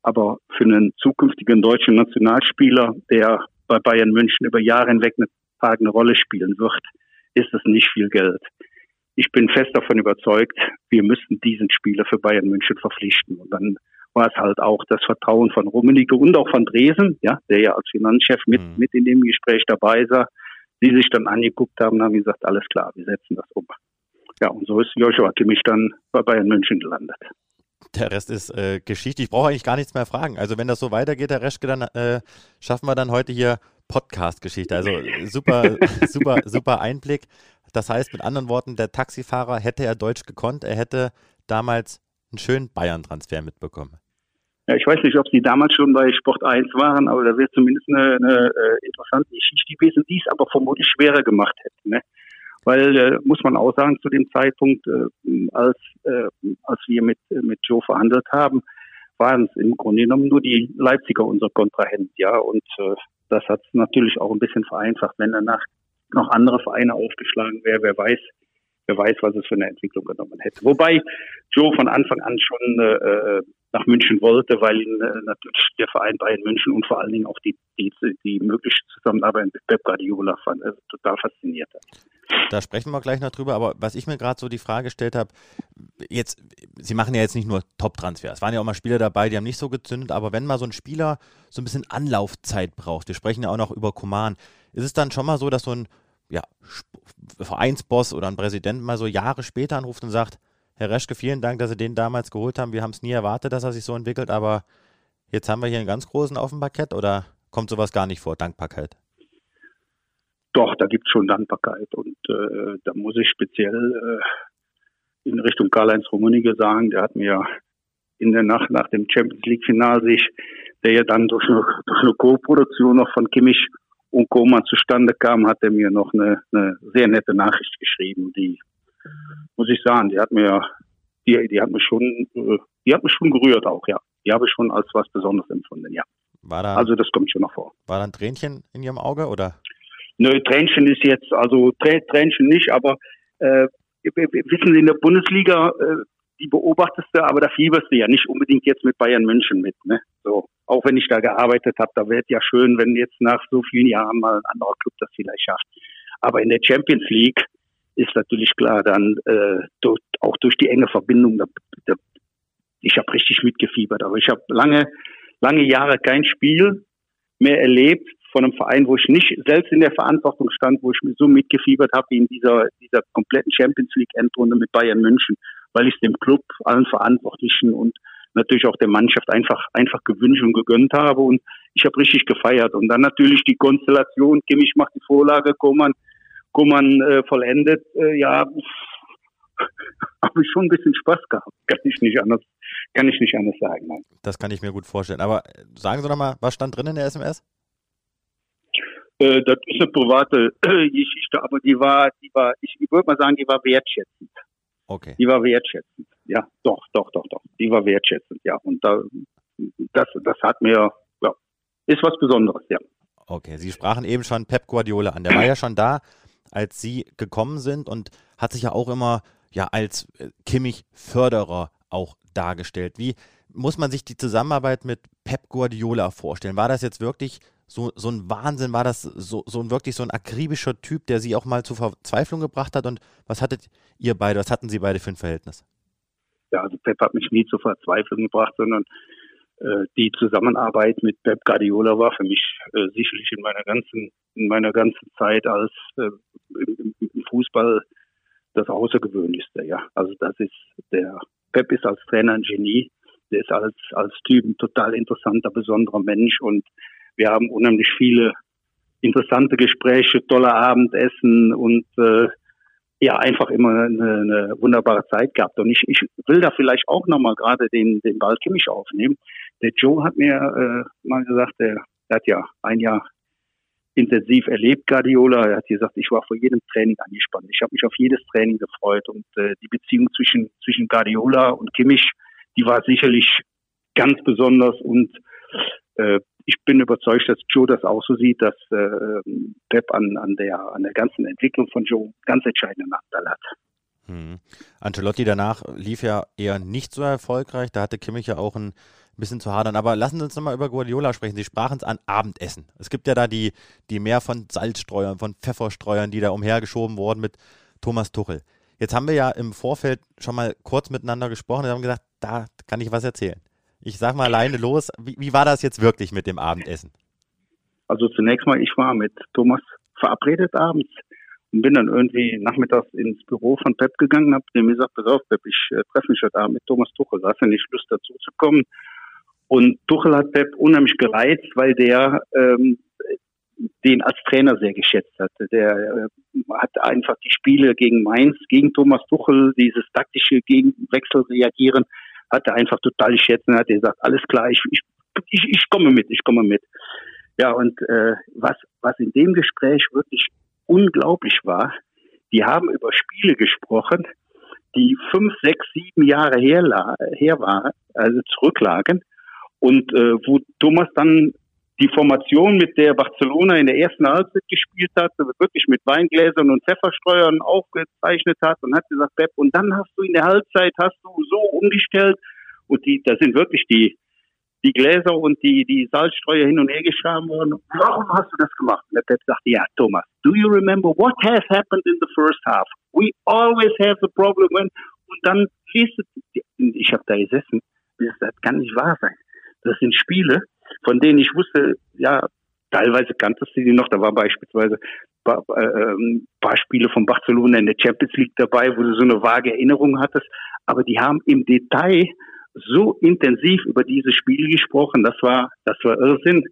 Aber für einen zukünftigen deutschen Nationalspieler, der bei Bayern München über Jahre hinweg eine tragende Rolle spielen wird, ist das nicht viel Geld. Ich bin fest davon überzeugt, wir müssen diesen Spieler für Bayern München verpflichten. Und dann war es halt auch das Vertrauen von Rummenigge und auch von Dresen, ja, der ja als Finanzchef mit, mhm. mit in dem Gespräch dabei war, die sich dann angeguckt haben und haben gesagt, alles klar, wir setzen das um. Ja, und so ist Joshua Kimmich dann bei Bayern München gelandet. Der Rest ist äh, Geschichte. Ich brauche eigentlich gar nichts mehr fragen. Also wenn das so weitergeht, Herr Reschke, dann äh, schaffen wir dann heute hier Podcast-Geschichte. Also super, super, super Einblick. Das heißt, mit anderen Worten, der Taxifahrer hätte er Deutsch gekonnt, er hätte damals einen schönen Bayern-Transfer mitbekommen. Ja, ich weiß nicht, ob Sie damals schon bei Sport 1 waren, aber da wäre zumindest eine, eine äh, interessante Geschichte gewesen, die es aber vermutlich schwerer gemacht hätte. Ne? Weil, äh, muss man auch sagen, zu dem Zeitpunkt, äh, als, äh, als wir mit, mit Joe verhandelt haben, waren es im Grunde genommen nur die Leipziger unser Kontrahent, ja. Und äh, das hat es natürlich auch ein bisschen vereinfacht. Wenn danach noch andere Vereine aufgeschlagen wäre, wer weiß, wer weiß, was es für eine Entwicklung genommen hätte. Wobei Joe von Anfang an schon äh, nach München wollte, weil ihn äh, natürlich der Verein Bayern München und vor allen Dingen auch die, die, die mögliche Zusammenarbeit mit Pep Guardiola fand, äh, total fasziniert hat. Da sprechen wir gleich noch drüber, aber was ich mir gerade so die Frage gestellt habe, jetzt, Sie machen ja jetzt nicht nur Top-Transfers, es waren ja auch mal Spieler dabei, die haben nicht so gezündet, aber wenn mal so ein Spieler so ein bisschen Anlaufzeit braucht, wir sprechen ja auch noch über Koman, ist es dann schon mal so, dass so ein ja, Vereinsboss oder ein Präsident mal so Jahre später anruft und sagt, Herr Reschke, vielen Dank, dass Sie den damals geholt haben. Wir haben es nie erwartet, dass er sich so entwickelt, aber jetzt haben wir hier einen ganz großen Parkett oder kommt sowas gar nicht vor, Dankbarkeit? Doch, da gibt es schon Dankbarkeit und äh, da muss ich speziell äh, in Richtung Karl-Heinz Rummenigge sagen, der hat mir in der Nacht nach dem Champions League-Final sich, der ja dann durch eine, eine Co-Produktion noch von Kimmich und Koma zustande kam, hat er mir noch eine, eine sehr nette Nachricht geschrieben, die muss ich sagen, die hat mir, die, die hat mich schon, äh, die hat mich schon gerührt auch, ja. Die habe ich schon als was Besonderes empfunden, ja. War da, also das kommt schon noch vor. War da ein Tränchen in Ihrem Auge oder? Nö, Tränchen ist jetzt, also Tränchen nicht, aber äh, wissen Sie, in der Bundesliga, äh, die beobachtest du, aber da fieberst du ja nicht unbedingt jetzt mit Bayern München mit. Ne? So, auch wenn ich da gearbeitet habe, da wäre es ja schön, wenn jetzt nach so vielen Jahren mal ein anderer Club das vielleicht schafft. Aber in der Champions League ist natürlich klar dann äh, durch, auch durch die enge Verbindung, da, da, ich habe richtig mitgefiebert. Aber ich habe lange, lange Jahre kein Spiel mehr erlebt von einem Verein, wo ich nicht selbst in der Verantwortung stand, wo ich mir so mitgefiebert habe wie in dieser, dieser kompletten Champions League Endrunde mit Bayern München, weil ich es dem Club, allen Verantwortlichen und natürlich auch der Mannschaft einfach, einfach gewünscht und gegönnt habe und ich habe richtig gefeiert. Und dann natürlich die Konstellation, Kimmich macht die Vorlage, Koman, Koman äh, vollendet, äh, ja, habe ich schon ein bisschen Spaß gehabt. Kann ich nicht anders, kann ich nicht anders sagen. Nein. Das kann ich mir gut vorstellen. Aber äh, sagen Sie doch mal, was stand drin in der SMS? Äh, das ist eine private äh, Geschichte, aber die war, die war, ich, ich würde mal sagen, die war wertschätzend. Okay. Die war wertschätzend. Ja, doch, doch, doch, doch. Die war wertschätzend, ja. Und da, das, das hat mir, ja, ist was Besonderes, ja. Okay, Sie sprachen eben schon Pep Guardiola an. Der war ja schon da, als Sie gekommen sind und hat sich ja auch immer ja als äh, Kimmich-Förderer auch dargestellt. Wie muss man sich die Zusammenarbeit mit Pep Guardiola vorstellen? War das jetzt wirklich so, so ein Wahnsinn? War das so, so ein wirklich so ein akribischer Typ, der Sie auch mal zur Verzweiflung gebracht hat? Und was hattet ihr beide, was hatten Sie beide für ein Verhältnis? Ja, also Pep hat mich nie zur Verzweiflung gebracht, sondern die Zusammenarbeit mit Pep Guardiola war für mich äh, sicherlich in meiner ganzen, in meiner ganzen Zeit als äh, im, im Fußball das Außergewöhnlichste, ja. Also das ist der Pep ist als Trainer ein Genie, der ist als, als Typ ein total interessanter, besonderer Mensch und wir haben unheimlich viele interessante Gespräche, tolle Abendessen und äh, ja, einfach immer eine, eine wunderbare Zeit gehabt. Und ich, ich will da vielleicht auch nochmal gerade den, den Ball Kimmich aufnehmen. Der Joe hat mir äh, mal gesagt, der, der hat ja ein Jahr intensiv erlebt, Guardiola. Er hat gesagt, ich war vor jedem Training angespannt. Ich habe mich auf jedes Training gefreut. Und äh, die Beziehung zwischen, zwischen Guardiola und Kimmich, die war sicherlich ganz besonders. Und äh, ich bin überzeugt, dass Joe das auch so sieht, dass äh, Pep an, an, der, an der ganzen Entwicklung von Joe ganz entscheidenden Anteil hat. Hm. Ancelotti danach lief ja eher nicht so erfolgreich. Da hatte Kimmich ja auch ein bisschen zu hadern. Aber lassen Sie uns nochmal über Guardiola sprechen. Sie sprachen es an Abendessen. Es gibt ja da die, die mehr von Salzstreuern, von Pfefferstreuern, die da umhergeschoben wurden mit Thomas Tuchel. Jetzt haben wir ja im Vorfeld schon mal kurz miteinander gesprochen und haben gesagt, da kann ich was erzählen. Ich sag mal alleine los, wie, wie war das jetzt wirklich mit dem Abendessen? Also zunächst mal, ich war mit Thomas verabredet abends und bin dann irgendwie nachmittags ins Büro von Pep gegangen, habe dem gesagt, pass auf Pep, ich äh, treffe mich heute Abend mit Thomas Tuchel, hast du nicht Lust dazu zu kommen? Und Tuchel hat Pep unheimlich gereizt, weil der ähm, den als Trainer sehr geschätzt hatte. Der äh, hat einfach die Spiele gegen Mainz, gegen Thomas Tuchel, dieses taktische Gegenwechsel reagieren, hat er einfach total geschätzt und hat gesagt, alles klar, ich, ich, ich, komme mit, ich komme mit. Ja, und äh, was, was in dem Gespräch wirklich unglaublich war, die haben über Spiele gesprochen, die fünf, sechs, sieben Jahre her, her waren, also zurücklagen und äh, wo Thomas dann die Formation, mit der Barcelona in der ersten Halbzeit gespielt hat, wirklich mit Weingläsern und Pfefferstreuern aufgezeichnet hat und hat gesagt, Pep, und dann hast du in der Halbzeit hast du so umgestellt und die, da sind wirklich die die Gläser und die, die Salzstreuer hin und her geschaben worden. Warum hast du das gemacht? Und der Pep sagte, ja, Thomas, do you remember what has happened in the first half? We always have the problem when, und dann liest ich habe da gesessen, das kann nicht wahr sein. Das sind Spiele, von denen ich wusste, ja, teilweise kanntest du die noch, da war beispielsweise ein paar, äh, paar Spiele von Barcelona in der Champions League dabei, wo du so eine vage Erinnerung hattest, aber die haben im Detail so intensiv über diese Spiele gesprochen, das war, das war Irrsinn.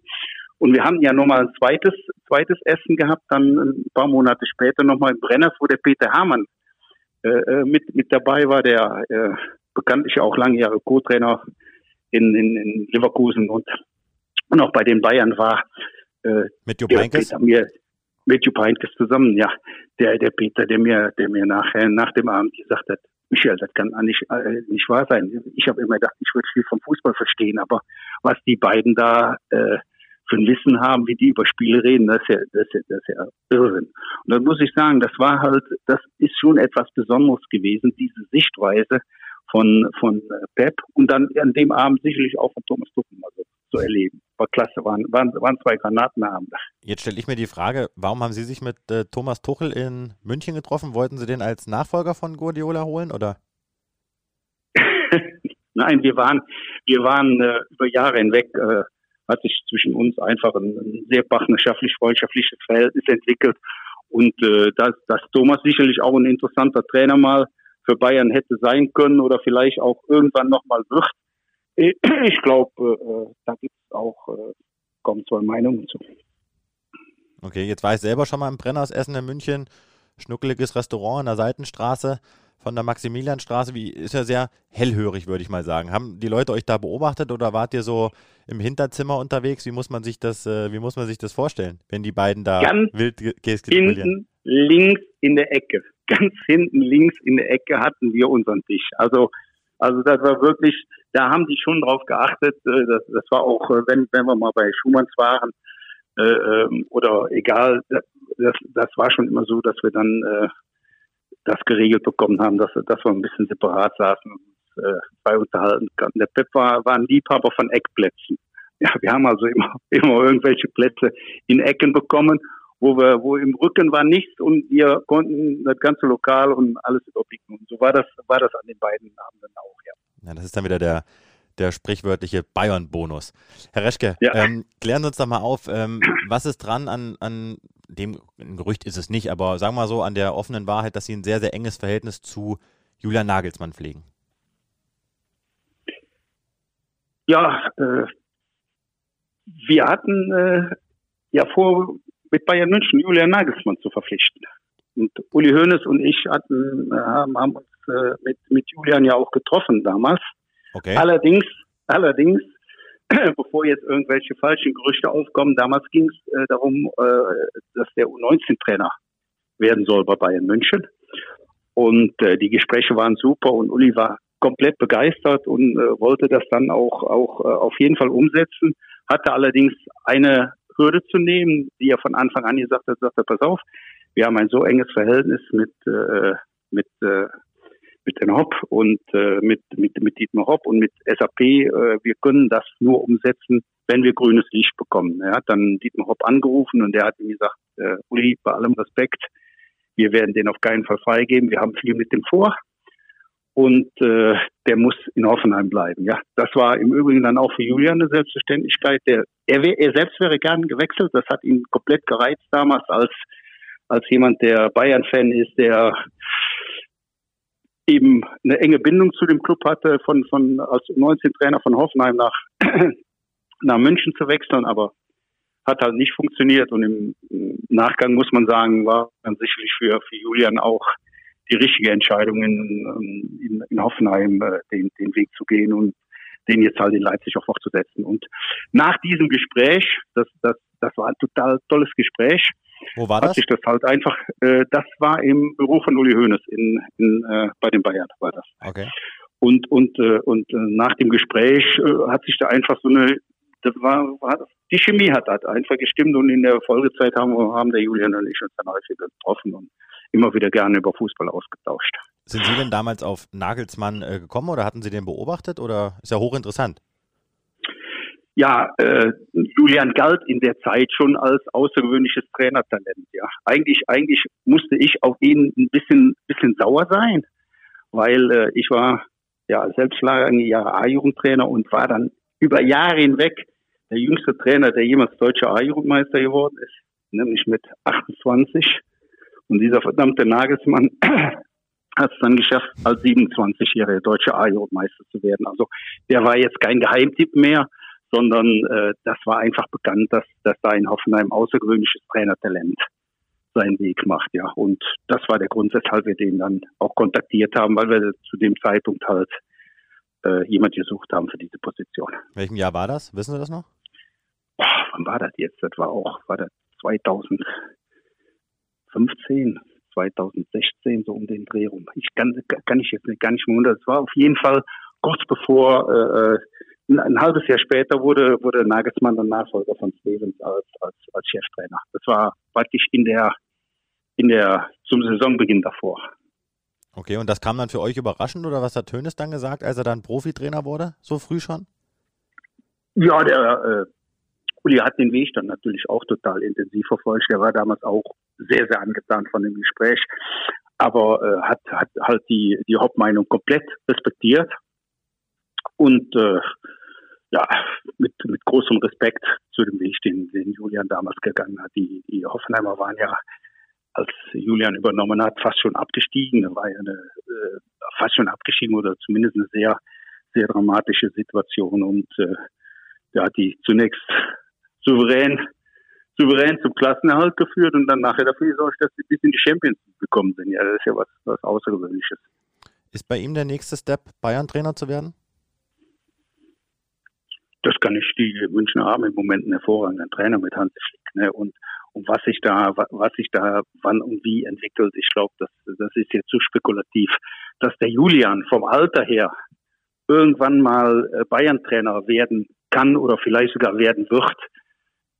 Und wir haben ja nochmal ein zweites, zweites Essen gehabt, dann ein paar Monate später nochmal in Brenners, wo der Peter Hamann äh, äh, mit, mit dabei war, der äh, bekanntlich auch lange Jahre Co-Trainer in, in, in Leverkusen. Und, und auch bei den Bayern war. Äh, mit Jupp Heynckes? Mir, mit Jupp Heynckes zusammen, ja. Der, der Peter, der mir, der mir nachher, nach dem Abend gesagt hat, Michael, das kann nicht, äh, nicht wahr sein. Ich habe immer gedacht, ich würde viel vom Fußball verstehen, aber was die beiden da äh, für ein Wissen haben, wie die über Spiele reden, das ist ja, das ist ja, das ist ja Irrsinn. Und dann muss ich sagen, das war halt, das ist schon etwas Besonderes gewesen, diese Sichtweise von, von Pep und dann an dem Abend sicherlich auch von Thomas Tuchel also zu erleben. War klasse, waren, waren, waren zwei Granatenabende. Jetzt stelle ich mir die Frage, warum haben Sie sich mit äh, Thomas Tuchel in München getroffen? Wollten Sie den als Nachfolger von Guardiola holen oder? Nein, wir waren, wir waren äh, über Jahre hinweg, äh, hat sich zwischen uns einfach ein, ein sehr partnerschaftlich, freundschaftliches Verhältnis entwickelt. Und äh, dass, dass Thomas sicherlich auch ein interessanter Trainer mal für Bayern hätte sein können oder vielleicht auch irgendwann nochmal wird, ich glaube, äh, da gibt es auch äh, kaum zwei Meinungen zu. Okay, jetzt war ich selber schon mal im Brenners Essen in München. Schnuckeliges Restaurant an der Seitenstraße von der Maximilianstraße. Wie ist ja sehr hellhörig, würde ich mal sagen. Haben die Leute euch da beobachtet oder wart ihr so im Hinterzimmer unterwegs? Wie muss man sich das, äh, wie muss man sich das vorstellen, wenn die beiden da Ganz wild gestikulieren? Hinten links in der Ecke. Ganz hinten links in der Ecke hatten wir unseren Tisch. Also also das war wirklich, da haben die schon drauf geachtet. Äh, das, das war auch, äh, wenn, wenn wir mal bei Schumanns waren äh, ähm, oder egal, das, das war schon immer so, dass wir dann äh, das geregelt bekommen haben, dass, dass wir ein bisschen separat saßen und äh, bei unterhalten konnten. Der Pep war, war ein Liebhaber von Eckplätzen. Ja, wir haben also immer, immer irgendwelche Plätze in Ecken bekommen wo wir, wo im Rücken war nichts und wir konnten das ganze Lokal und alles überblicken. Und so war das, war das an den beiden Abenden auch, ja. Ja, das ist dann wieder der, der sprichwörtliche Bayern-Bonus. Herr Reschke, ja. ähm, klären Sie uns doch mal auf, ähm, was ist dran an, an dem, ein Gerücht ist es nicht, aber sagen wir mal so, an der offenen Wahrheit, dass Sie ein sehr, sehr enges Verhältnis zu Julian Nagelsmann pflegen? Ja, äh, wir hatten äh, ja vor mit Bayern München Julian Nagelsmann zu verpflichten. Und Uli Hoeneß und ich hatten, äh, haben, haben uns äh, mit, mit Julian ja auch getroffen damals. Okay. Allerdings, allerdings, bevor jetzt irgendwelche falschen Gerüchte aufkommen, damals ging es äh, darum, äh, dass der U19-Trainer werden soll bei Bayern München. Und äh, die Gespräche waren super und Uli war komplett begeistert und äh, wollte das dann auch, auch auf jeden Fall umsetzen, hatte allerdings eine Hürde zu nehmen, die er von Anfang an gesagt hat, sagt er, pass auf, wir haben ein so enges Verhältnis mit, äh, mit, äh, mit den Hopp und äh, mit, mit, mit Dietmar Hopp und mit SAP. Äh, wir können das nur umsetzen, wenn wir grünes Licht bekommen. Er hat dann Dietmar Hopp angerufen und der hat ihm gesagt, äh, Uli, bei allem Respekt, wir werden den auf keinen Fall freigeben. Wir haben viel mit dem vor und äh, der muss in Hoffenheim bleiben. Ja, das war im Übrigen dann auch für Julian eine Selbstverständlichkeit. Der, er, er selbst wäre gern gewechselt. Das hat ihn komplett gereizt damals als als jemand, der Bayern-Fan ist, der eben eine enge Bindung zu dem Club hatte, von von als 19 Trainer von Hoffenheim nach nach München zu wechseln. Aber hat halt nicht funktioniert und im Nachgang muss man sagen, war dann sicherlich für, für Julian auch die richtige Entscheidung in, in, in Hoffenheim äh, den, den Weg zu gehen und den jetzt halt in Leipzig auch fortzusetzen. Und nach diesem Gespräch, das, das, das war ein total tolles Gespräch, wo war das? Hat sich das halt einfach, äh, das war im Büro von Uli Hoeneß in, in, äh, bei den Bayern war das. Okay. Und, und, äh, und äh, nach dem Gespräch äh, hat sich da einfach so eine, das war, war die Chemie hat, hat einfach gestimmt und in der Folgezeit haben, haben der Julian und ich uns dann häufiger getroffen und immer wieder gerne über Fußball ausgetauscht. Sind Sie denn damals auf Nagelsmann äh, gekommen oder hatten Sie den beobachtet oder ist ja hochinteressant? ja, äh, Julian galt in der Zeit schon als außergewöhnliches Trainertalent. Ja, eigentlich, eigentlich musste ich auf ihn ein bisschen, bisschen sauer sein, weil äh, ich war ja selbst lange Jahre A-Jugendtrainer und war dann über Jahre hinweg der jüngste Trainer, der jemals deutscher A-Jugendmeister geworden ist, nämlich mit 28. Und dieser verdammte Nagelsmann hat es dann geschafft, als 27-jähriger deutscher A-Jugendmeister zu werden. Also der war jetzt kein Geheimtipp mehr sondern äh, das war einfach bekannt, dass, dass da in Hoffenheim außergewöhnliches Trainertalent seinen Weg macht, ja. Und das war der Grund, weshalb wir den dann auch kontaktiert haben, weil wir zu dem Zeitpunkt halt äh, jemand gesucht haben für diese Position. Welchem Jahr war das? Wissen Sie das noch? Boah, wann war das jetzt? Das war auch, war das 2015, 2016, so um den Dreh rum. Ich kann, kann ich jetzt nicht, gar nicht mehr wundern. Es war auf jeden Fall kurz bevor äh, äh ein, halbes Jahr später wurde, wurde Nagelsmann dann Nachfolger von Stevens als, als, als Cheftrainer. Das war praktisch in der, in der, zum Saisonbeginn davor. Okay, und das kam dann für euch überraschend oder was hat Tönes dann gesagt, als er dann Profitrainer wurde, so früh schon? Ja, der äh, Uli hat den Weg dann natürlich auch total intensiv verfolgt. Er war damals auch sehr, sehr angetan von dem Gespräch, aber äh, hat, hat halt die, die Hauptmeinung komplett respektiert. Und äh, ja, mit, mit großem Respekt zu dem Weg, den, den Julian damals gegangen hat. Die, die Hoffenheimer waren ja, als Julian übernommen hat, fast schon abgestiegen. Da war ja eine, äh, fast schon abgestiegen oder zumindest eine sehr, sehr dramatische Situation. Und äh, hat die zunächst souverän, souverän zum Klassenerhalt geführt und dann nachher dafür gesorgt, dass sie bis in die Champions gekommen sind. Ja, das ist ja was, was Außergewöhnliches. Ist bei ihm der nächste Step, Bayern-Trainer zu werden? das kann ich die Münchner haben im Moment einen hervorragenden Trainer mit Hans Flick. Ne? Und, und was sich da, was sich da wann und wie entwickelt, ich glaube, das, das ist jetzt zu spekulativ. Dass der Julian vom Alter her irgendwann mal äh, Bayern-Trainer werden kann oder vielleicht sogar werden wird,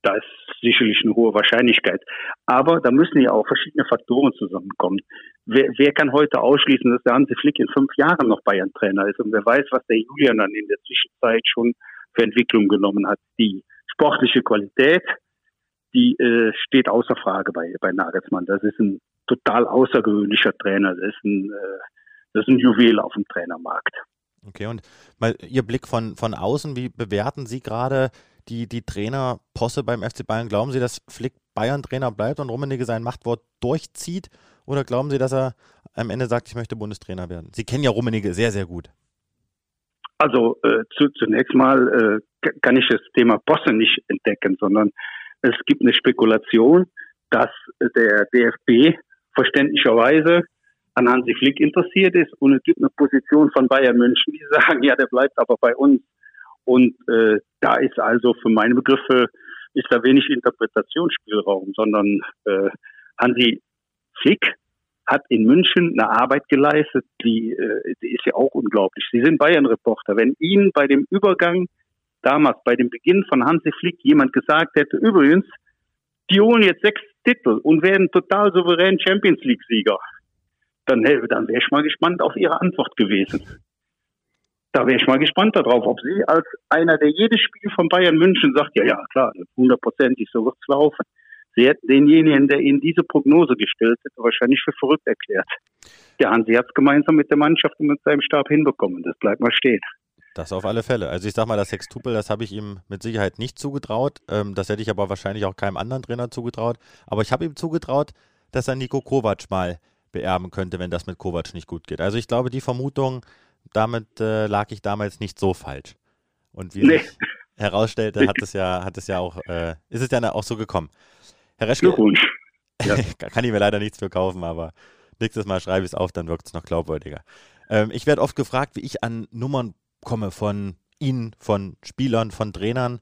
da ist sicherlich eine hohe Wahrscheinlichkeit. Aber da müssen ja auch verschiedene Faktoren zusammenkommen. Wer, wer kann heute ausschließen, dass der Hansi Flick in fünf Jahren noch Bayern-Trainer ist? Und wer weiß, was der Julian dann in der Zwischenzeit schon für Entwicklung genommen hat. Die sportliche Qualität, die äh, steht außer Frage bei, bei Nagelsmann. Das ist ein total außergewöhnlicher Trainer. Das ist ein, äh, das ist ein Juwel auf dem Trainermarkt. Okay, und mal Ihr Blick von, von außen, wie bewerten Sie gerade die, die Trainerposse beim FC Bayern? Glauben Sie, dass Flick Bayern-Trainer bleibt und Rummenigge sein Machtwort durchzieht? Oder glauben Sie, dass er am Ende sagt, ich möchte Bundestrainer werden? Sie kennen ja Rummenigge sehr, sehr gut. Also äh, zu, zunächst mal äh, kann ich das Thema Posse nicht entdecken, sondern es gibt eine Spekulation, dass der DFB verständlicherweise an Hansi Flick interessiert ist und es gibt eine Position von Bayern München, die sagen, ja, der bleibt aber bei uns. Und äh, da ist also für meine Begriffe ist da wenig Interpretationsspielraum, sondern äh, Hansi Flick hat in München eine Arbeit geleistet, die, äh, die ist ja auch unglaublich. Sie sind Bayern-Reporter. Wenn Ihnen bei dem Übergang damals, bei dem Beginn von Hansi Flick jemand gesagt hätte, übrigens, die holen jetzt sechs Titel und werden total souverän Champions League-Sieger, dann, dann wäre ich mal gespannt auf Ihre Antwort gewesen. Da wäre ich mal gespannt darauf, ob Sie als einer, der jedes Spiel von Bayern München sagt, ja, ja, klar, hundertprozentig, so wird's laufen. Sie hätten denjenigen, der Ihnen diese Prognose gestellt hat, wahrscheinlich für verrückt erklärt. Der Hansi hat es gemeinsam mit der Mannschaft und mit seinem Stab hinbekommen. Das bleibt mal stehen. Das auf alle Fälle. Also ich sag mal, das Sextupel, das habe ich ihm mit Sicherheit nicht zugetraut. Ähm, das hätte ich aber wahrscheinlich auch keinem anderen Trainer zugetraut. Aber ich habe ihm zugetraut, dass er Nico Kovac mal beerben könnte, wenn das mit Kovac nicht gut geht. Also ich glaube, die Vermutung, damit äh, lag ich damals nicht so falsch. Und wie, nee. sich, herausstellte, hat es ja, hat es ja auch, äh, ist es ja auch so gekommen. Herr Reschke, Glückwunsch. Ja. kann ich mir leider nichts für kaufen, aber nächstes Mal schreibe ich es auf, dann wirkt es noch glaubwürdiger. Ähm, ich werde oft gefragt, wie ich an Nummern komme von Ihnen, von Spielern, von Trainern.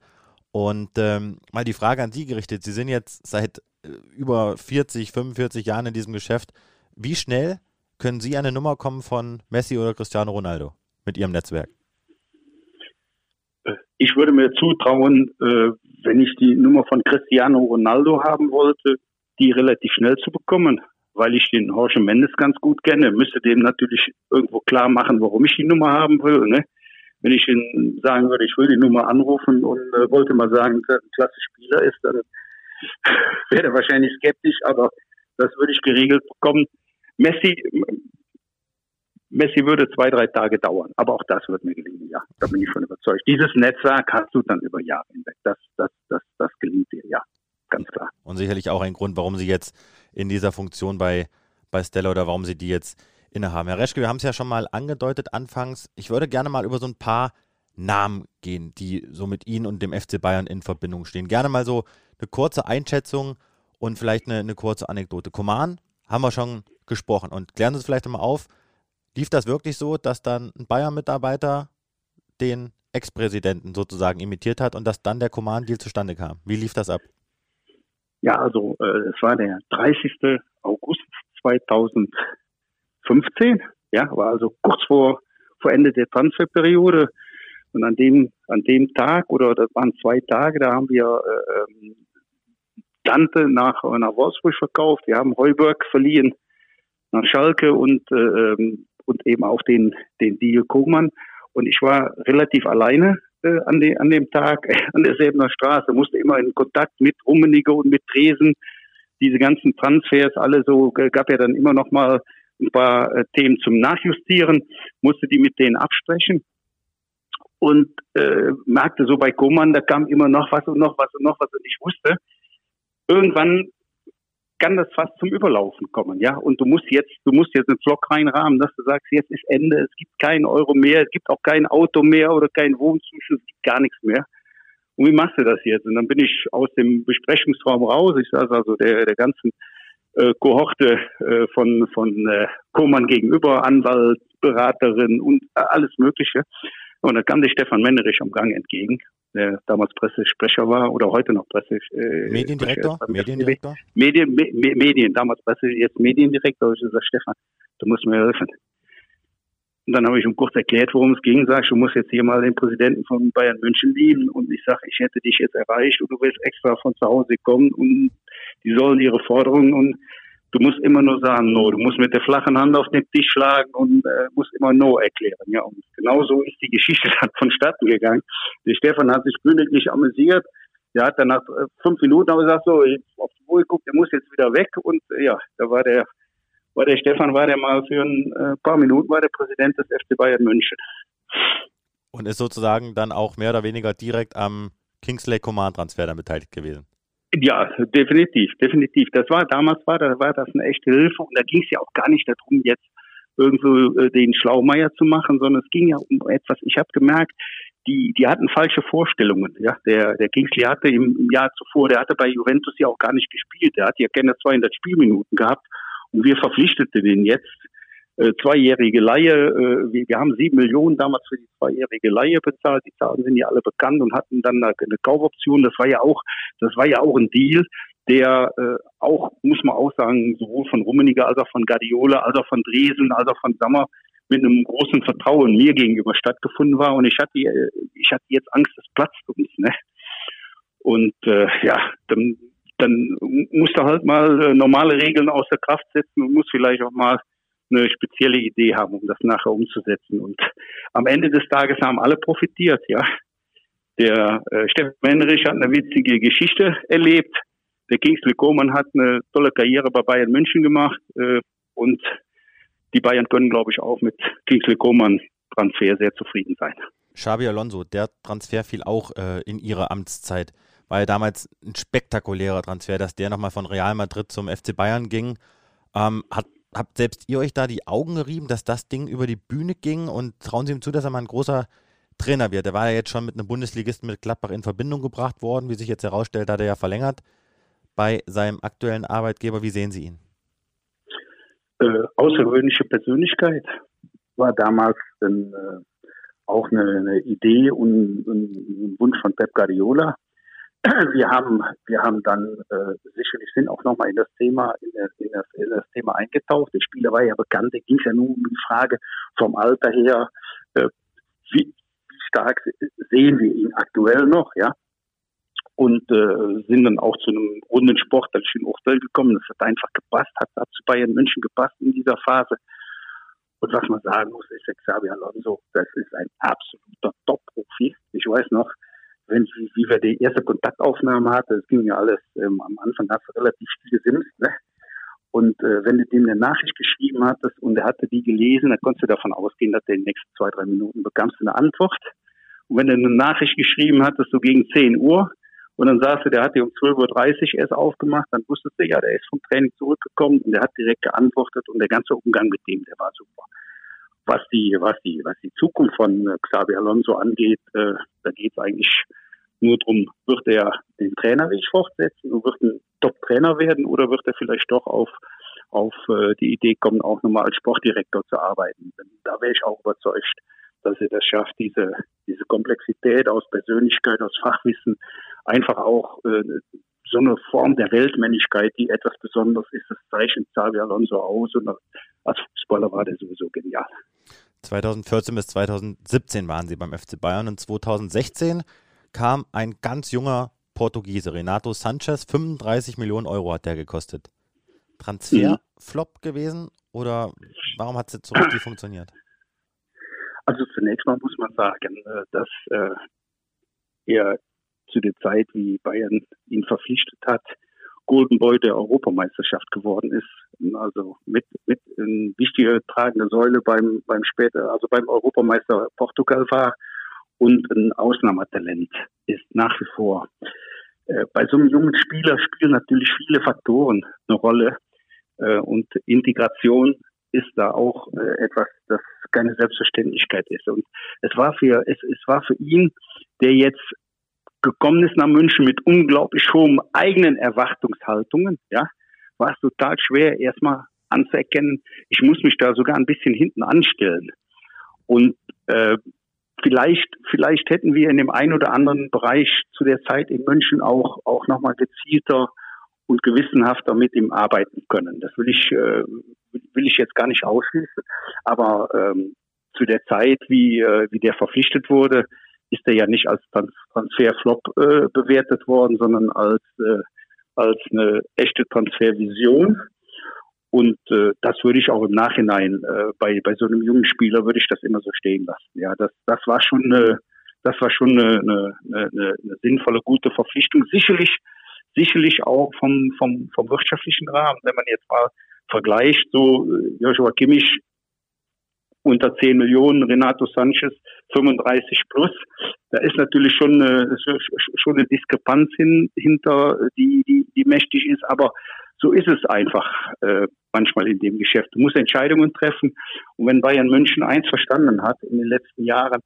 Und ähm, mal die Frage an Sie gerichtet. Sie sind jetzt seit äh, über 40, 45 Jahren in diesem Geschäft. Wie schnell können Sie eine Nummer kommen von Messi oder Cristiano Ronaldo mit Ihrem Netzwerk? Äh, ich würde mir zutrauen, äh, wenn ich die Nummer von Cristiano Ronaldo haben wollte, die relativ schnell zu bekommen, weil ich den Jorge Mendes ganz gut kenne. Müsste dem natürlich irgendwo klar machen, warum ich die Nummer haben will. Ne? Wenn ich ihn sagen würde, ich will die Nummer anrufen und äh, wollte mal sagen, dass er ein klasse Spieler ist, dann wäre er wahrscheinlich skeptisch, aber das würde ich geregelt bekommen. Messi, Messi würde zwei, drei Tage dauern, aber auch das wird mir gelingen, ja. Da bin ich von überzeugt. Dieses Netzwerk hast du dann über Jahre hinweg. Das, das, das, das gelingt dir, ja. Ganz klar. Und sicherlich auch ein Grund, warum Sie jetzt in dieser Funktion bei, bei Stella oder warum Sie die jetzt innehaben. Herr Reschke, wir haben es ja schon mal angedeutet anfangs. Ich würde gerne mal über so ein paar Namen gehen, die so mit Ihnen und dem FC Bayern in Verbindung stehen. Gerne mal so eine kurze Einschätzung und vielleicht eine, eine kurze Anekdote. Koman haben wir schon gesprochen und klären Sie es vielleicht mal auf. Lief das wirklich so, dass dann ein Bayern-Mitarbeiter den Ex-Präsidenten sozusagen imitiert hat und dass dann der Command-Deal zustande kam? Wie lief das ab? Ja, also äh, es war der 30. August 2000. 15, ja, war also kurz vor, vor Ende der Transferperiode. Und an dem, an dem Tag, oder das waren zwei Tage, da haben wir äh, ähm, Dante nach, nach Wolfsburg verkauft. Wir haben Heuberg verliehen nach Schalke und, äh, ähm, und eben auch den, den Dio Kogmann. Und ich war relativ alleine äh, an, de, an dem Tag an derselben Straße, musste immer in Kontakt mit Rummenigge und mit Tresen. Diese ganzen Transfers, alle so, gab ja dann immer noch mal ein paar äh, Themen zum Nachjustieren, musste die mit denen absprechen und äh, merkte so bei Koman, da kam immer noch was und noch was und noch was und ich wusste, irgendwann kann das fast zum Überlaufen kommen, ja. Und du musst jetzt, du musst jetzt einen Vlog reinrahmen, dass du sagst, jetzt ist Ende, es gibt keinen Euro mehr, es gibt auch kein Auto mehr oder kein Wohnzuschuss, es gibt gar nichts mehr. Und wie machst du das jetzt? Und dann bin ich aus dem Besprechungsraum raus. Ich saß also der, der ganzen äh, Kohorte äh, von, von äh, Koman gegenüber, Anwalt, Beraterin und alles Mögliche. Und da kam der Stefan Mennerich am Gang entgegen, der damals Pressesprecher war oder heute noch Presse. Äh, Mediendirektor? Mediendirektor? Medien, Me Medien, damals Presse, jetzt Mediendirektor. Ich sage, Stefan, du musst mir helfen. Und dann habe ich ihm kurz erklärt, worum es ging. Sag, du musst jetzt hier mal den Präsidenten von Bayern München lieben. Und ich sage, ich hätte dich jetzt erreicht und du willst extra von zu Hause kommen und die sollen ihre Forderungen und du musst immer nur sagen No. Du musst mit der flachen Hand auf den Tisch schlagen und äh, musst immer No erklären. Ja, und genau so ist die Geschichte dann vonstatten gegangen. Der Stefan hat sich königlich amüsiert. Der hat dann nach äh, fünf Minuten aber gesagt, so, auf die Uhr geguckt, der muss jetzt wieder weg. Und äh, ja, da war der, war der Stefan, war der mal für ein äh, paar Minuten war der Präsident des FC Bayern München. Und ist sozusagen dann auch mehr oder weniger direkt am Kingsley Command Transfer dann beteiligt gewesen. Ja, definitiv, definitiv. Das war damals war, da war das eine echte Hilfe und da ging es ja auch gar nicht darum, jetzt irgendwo äh, den Schlaumeier zu machen, sondern es ging ja um etwas. Ich habe gemerkt, die, die hatten falsche Vorstellungen. Ja, der, der Kingsley hatte im, im Jahr zuvor, der hatte bei Juventus ja auch gar nicht gespielt. Der hat ja keine 200 Spielminuten gehabt und wir verpflichteten den jetzt äh, zweijährige Laie. Äh, wir, wir haben sieben Millionen damals für die zweijährige Laie bezahlt. Die Zahlen sind ja alle bekannt und hatten dann eine, Kaufoption. Das war ja auch, das war ja auch ein Deal, der äh, auch, muss man auch sagen, sowohl von Rummeniger als auch von Guardiola, als auch von Dresen, als auch von Sammer mit einem großen Vertrauen mir gegenüber stattgefunden war. Und ich hatte, äh, ich hatte jetzt Angst, es platzt uns. Ne? Und äh, ja, dann, dann musst du halt mal äh, normale Regeln außer Kraft setzen und muss vielleicht auch mal eine spezielle Idee haben, um das nachher umzusetzen. Und am Ende des Tages haben alle profitiert, ja. Der äh, Steffen Menrich hat eine witzige Geschichte erlebt. Der Kingsley Coman hat eine tolle Karriere bei Bayern München gemacht. Äh, und die Bayern können, glaube ich, auch mit Kingsley Coman Transfer sehr zufrieden sein. Xabi Alonso, der Transfer fiel auch äh, in ihrer Amtszeit. War ja damals ein spektakulärer Transfer, dass der nochmal von Real Madrid zum FC Bayern ging. Ähm, hat habt selbst ihr euch da die Augen gerieben, dass das Ding über die Bühne ging und trauen Sie ihm zu, dass er mal ein großer Trainer wird. Er war ja jetzt schon mit einem Bundesligisten mit Gladbach in Verbindung gebracht worden. Wie sich jetzt herausstellt, hat er ja verlängert bei seinem aktuellen Arbeitgeber. Wie sehen Sie ihn? Äh, außergewöhnliche Persönlichkeit war damals ein, äh, auch eine, eine, Idee und ein Wunsch von Pep Guardiola. Wir haben, wir haben dann äh, sicherlich sind auch nochmal in das Thema, in das, in, das, in das Thema eingetaucht. Der Spieler war ja bekannt, da ging ja nur um die Frage vom Alter her, äh, wie, stark sehen wir ihn aktuell noch, ja? Und äh, sind dann auch zu einem runden sportlichen Urteil gekommen. Das hat einfach gepasst, hat, hat zu Bayern München gepasst in dieser Phase. Und was man sagen muss, ist, Xabi Alonso, das ist ein absoluter Top-Profi. Ich weiß noch, wenn, wie, wie wir die erste Kontaktaufnahme hatten, das ging ja alles, ähm, am Anfang hast du relativ viel gesimst, ne? Und äh, wenn du dem eine Nachricht geschrieben hattest und er hatte die gelesen, dann konntest du davon ausgehen, dass du in den nächsten zwei, drei Minuten bekamst du eine Antwort. Und wenn du eine Nachricht geschrieben hattest, so gegen 10 Uhr, und dann sagst du, der hat die um 12.30 Uhr erst aufgemacht, dann wusstest du, ja, der ist vom Training zurückgekommen und der hat direkt geantwortet und der ganze Umgang mit dem, der war super. Was die, was die, was die Zukunft von äh, Xabi Alonso angeht, äh, da geht es eigentlich nur darum, wird er den Trainerweg fortsetzen und wird ein Top-Trainer werden oder wird er vielleicht doch auf, auf äh, die Idee kommen, auch nochmal als Sportdirektor zu arbeiten. Da wäre ich auch überzeugt, dass er das schafft, diese, diese Komplexität aus Persönlichkeit, aus Fachwissen einfach auch äh, so eine Form der Weltmännlichkeit, die etwas Besonderes ist, das zeichnet Xavi Alonso aus und als Fußballer war der sowieso genial. 2014 bis 2017 waren sie beim FC Bayern und 2016 kam ein ganz junger Portugiese, Renato Sanchez, 35 Millionen Euro hat der gekostet. Transferflop mhm. gewesen oder warum hat es jetzt so richtig funktioniert? Also zunächst mal muss man sagen, äh, dass äh, er zu der Zeit, wie Bayern ihn verpflichtet hat, Golden Boy der Europameisterschaft geworden ist. Also mit, mit eine wichtige tragende Säule beim, beim später, also beim Europameister Portugal war und ein Ausnahmetalent ist nach wie vor. Äh, bei so einem jungen Spieler spielen natürlich viele Faktoren eine Rolle äh, und Integration ist da auch äh, etwas, das keine Selbstverständlichkeit ist. Und es war für es, es war für ihn, der jetzt gekommen ist nach München mit unglaublich hohen eigenen Erwartungshaltungen, ja, war es total schwer, erstmal anzuerkennen, ich muss mich da sogar ein bisschen hinten anstellen. Und äh, vielleicht, vielleicht hätten wir in dem einen oder anderen Bereich zu der Zeit in München auch, auch nochmal gezielter und gewissenhafter mit ihm arbeiten können. Das will ich, äh, will ich jetzt gar nicht ausschließen. Aber ähm, zu der Zeit, wie, äh, wie der verpflichtet wurde, ist er ja nicht als Transferflop äh, bewertet worden, sondern als, äh, als eine echte Transfervision. Und äh, das würde ich auch im Nachhinein äh, bei, bei so einem jungen Spieler würde ich das immer so stehen lassen. Ja, das, das war schon eine, das war schon eine, eine, eine, eine sinnvolle, gute Verpflichtung. Sicherlich, sicherlich auch vom, vom, vom wirtschaftlichen Rahmen. Wenn man jetzt mal vergleicht, so äh, Joshua Kimmich unter 10 Millionen, Renato Sanchez 35 plus. Da ist natürlich schon eine, schon eine Diskrepanz hin, hinter, die, die, die mächtig ist, aber so ist es einfach äh, manchmal in dem Geschäft. Du musst Entscheidungen treffen und wenn Bayern München eins verstanden hat in den letzten Jahren,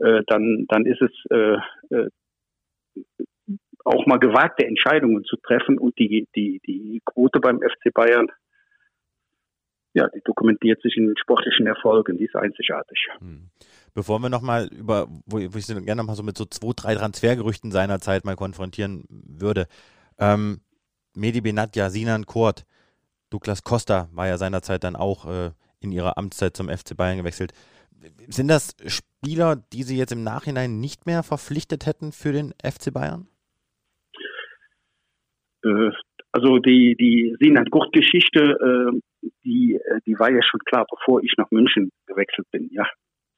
äh, dann, dann ist es äh, äh, auch mal gewagte Entscheidungen zu treffen und die, die, die Quote beim FC Bayern ja, die dokumentiert sich in den sportlichen Erfolgen, die ist einzigartig. Hm. Bevor wir nochmal über, wo, ich Sie gerne nochmal so mit so zwei, drei Transfergerüchten seiner Zeit mal konfrontieren würde. Ähm, Medi Benatja, Sinan Kurt, Douglas Costa war ja seinerzeit dann auch äh, in ihrer Amtszeit zum FC Bayern gewechselt. Sind das Spieler, die Sie jetzt im Nachhinein nicht mehr verpflichtet hätten für den FC Bayern? Also die, die Sinan-Kurt-Geschichte, äh, die, äh, die war ja schon klar, bevor ich nach München gewechselt bin, ja.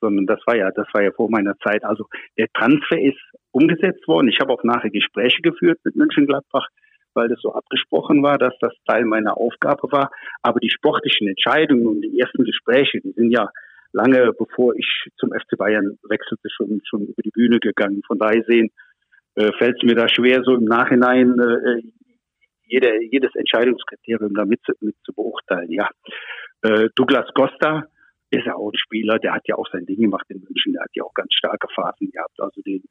Sondern das war ja, das war ja vor meiner Zeit. Also der Transfer ist umgesetzt worden. Ich habe auch nachher Gespräche geführt mit München-Gladbach, weil das so abgesprochen war, dass das Teil meiner Aufgabe war. Aber die sportlichen Entscheidungen und die ersten Gespräche, die sind ja lange bevor ich zum FC Bayern wechselte, schon, schon über die Bühne gegangen. Von daher sehen, äh, fällt es mir da schwer, so im Nachhinein äh, jede, jedes Entscheidungskriterium da mit, mit zu beurteilen. Ja, äh, Douglas Costa ist er auch ein Spieler, der hat ja auch sein Ding gemacht in München, der hat ja auch ganz starke Phasen gehabt. Also den,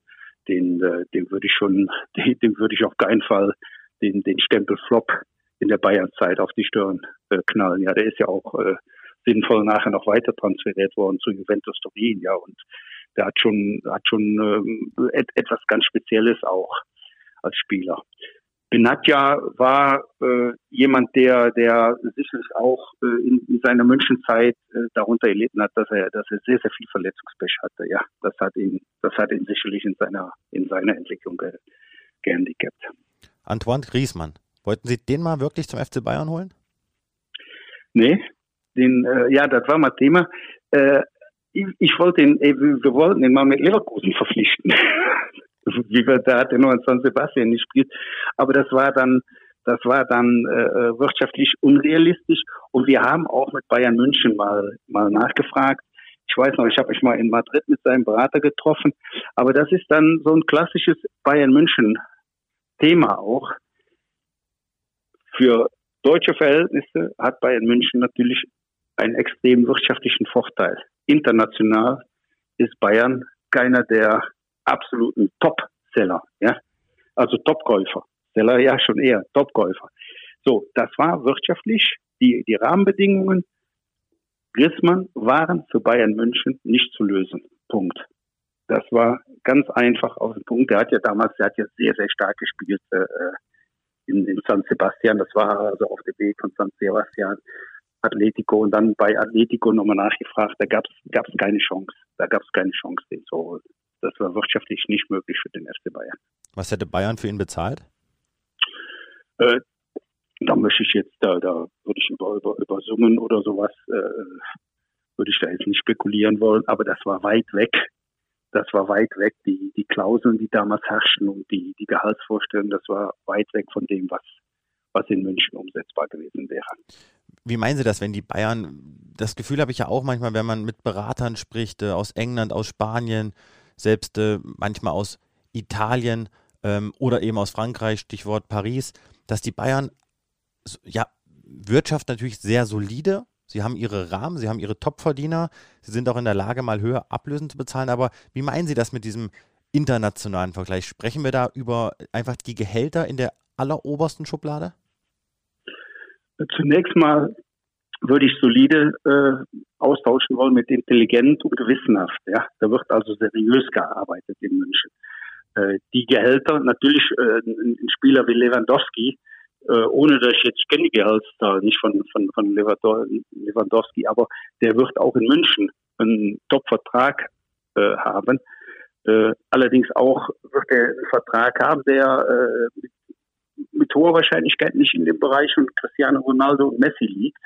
den, äh, den würde ich schon, den, den würde ich auf keinen Fall den, den Stempel Flop in der Bayern-Zeit auf die Stirn äh, knallen. Ja, der ist ja auch äh, sinnvoll nachher noch weiter transferiert worden zu Juventus Turin, ja, und der hat schon, hat schon ähm, et, etwas ganz Spezielles auch als Spieler. Benatja war äh, jemand, der, der sicherlich auch äh, in, in seiner Münchenzeit äh, darunter erlitten hat, dass er, dass er sehr, sehr viel Verletzungspech hatte. Ja, das hat ihn, das hat ihn sicherlich in seiner, in seiner Entwicklung ge, gehandicapt. Antoine Griezmann, wollten Sie den mal wirklich zum FC Bayern holen? Nee, den, äh, ja, das war mal Thema. Äh, ich, ich wollte ihn, ey, wir wollten ihn mal mit Leverkusen verpflichten. wie wir da hat er nur in San Sebastian gespielt. Aber das war dann, das war dann äh, äh, wirtschaftlich unrealistisch. Und wir haben auch mit Bayern München mal, mal nachgefragt. Ich weiß noch, ich habe mich mal in Madrid mit seinem Berater getroffen. Aber das ist dann so ein klassisches Bayern München Thema auch. Für deutsche Verhältnisse hat Bayern München natürlich einen extrem wirtschaftlichen Vorteil. International ist Bayern keiner der absoluten Top-Seller, ja. Also Topkäufer. Seller ja schon eher Topkäufer. So, das war wirtschaftlich die, die Rahmenbedingungen. Griezmann waren für Bayern München nicht zu lösen. Punkt. Das war ganz einfach auf den Punkt. Der hat ja damals, der hat ja sehr, sehr stark gespielt äh, in, in San Sebastian. Das war also auf dem Weg von San Sebastian Atletico und dann bei Atletico nochmal nachgefragt. Da gab es keine Chance. Da gab es keine Chance, den zu holen. Das war wirtschaftlich nicht möglich für den FC Bayern. Was hätte Bayern für ihn bezahlt? Äh, da möchte ich jetzt, da, da würde ich über, über, über Summen oder sowas, äh, würde ich da jetzt nicht spekulieren wollen, aber das war weit weg. Das war weit weg, die, die Klauseln, die damals herrschten und die, die Gehaltsvorstellungen, das war weit weg von dem, was, was in München umsetzbar gewesen wäre. Wie meinen Sie das, wenn die Bayern, das Gefühl habe ich ja auch manchmal, wenn man mit Beratern spricht, äh, aus England, aus Spanien, selbst äh, manchmal aus Italien ähm, oder eben aus Frankreich, Stichwort Paris, dass die Bayern, ja, Wirtschaft natürlich sehr solide. Sie haben ihre Rahmen, sie haben ihre Topverdiener, sie sind auch in der Lage, mal höher Ablösen zu bezahlen. Aber wie meinen Sie das mit diesem internationalen Vergleich? Sprechen wir da über einfach die Gehälter in der allerobersten Schublade? Zunächst mal würde ich solide äh, austauschen wollen mit intelligent und gewissenhaft. Ja, da wird also seriös gearbeitet in München. Äh, die Gehälter, natürlich äh, ein Spieler wie Lewandowski, äh, ohne dass ich jetzt kenne die Gehaltszahl nicht von von von Lewandowski, aber der wird auch in München einen Top-Vertrag äh, haben. Äh, allerdings auch wird er einen Vertrag haben, der äh, mit, mit hoher Wahrscheinlichkeit nicht in dem Bereich von Cristiano Ronaldo und Messi liegt.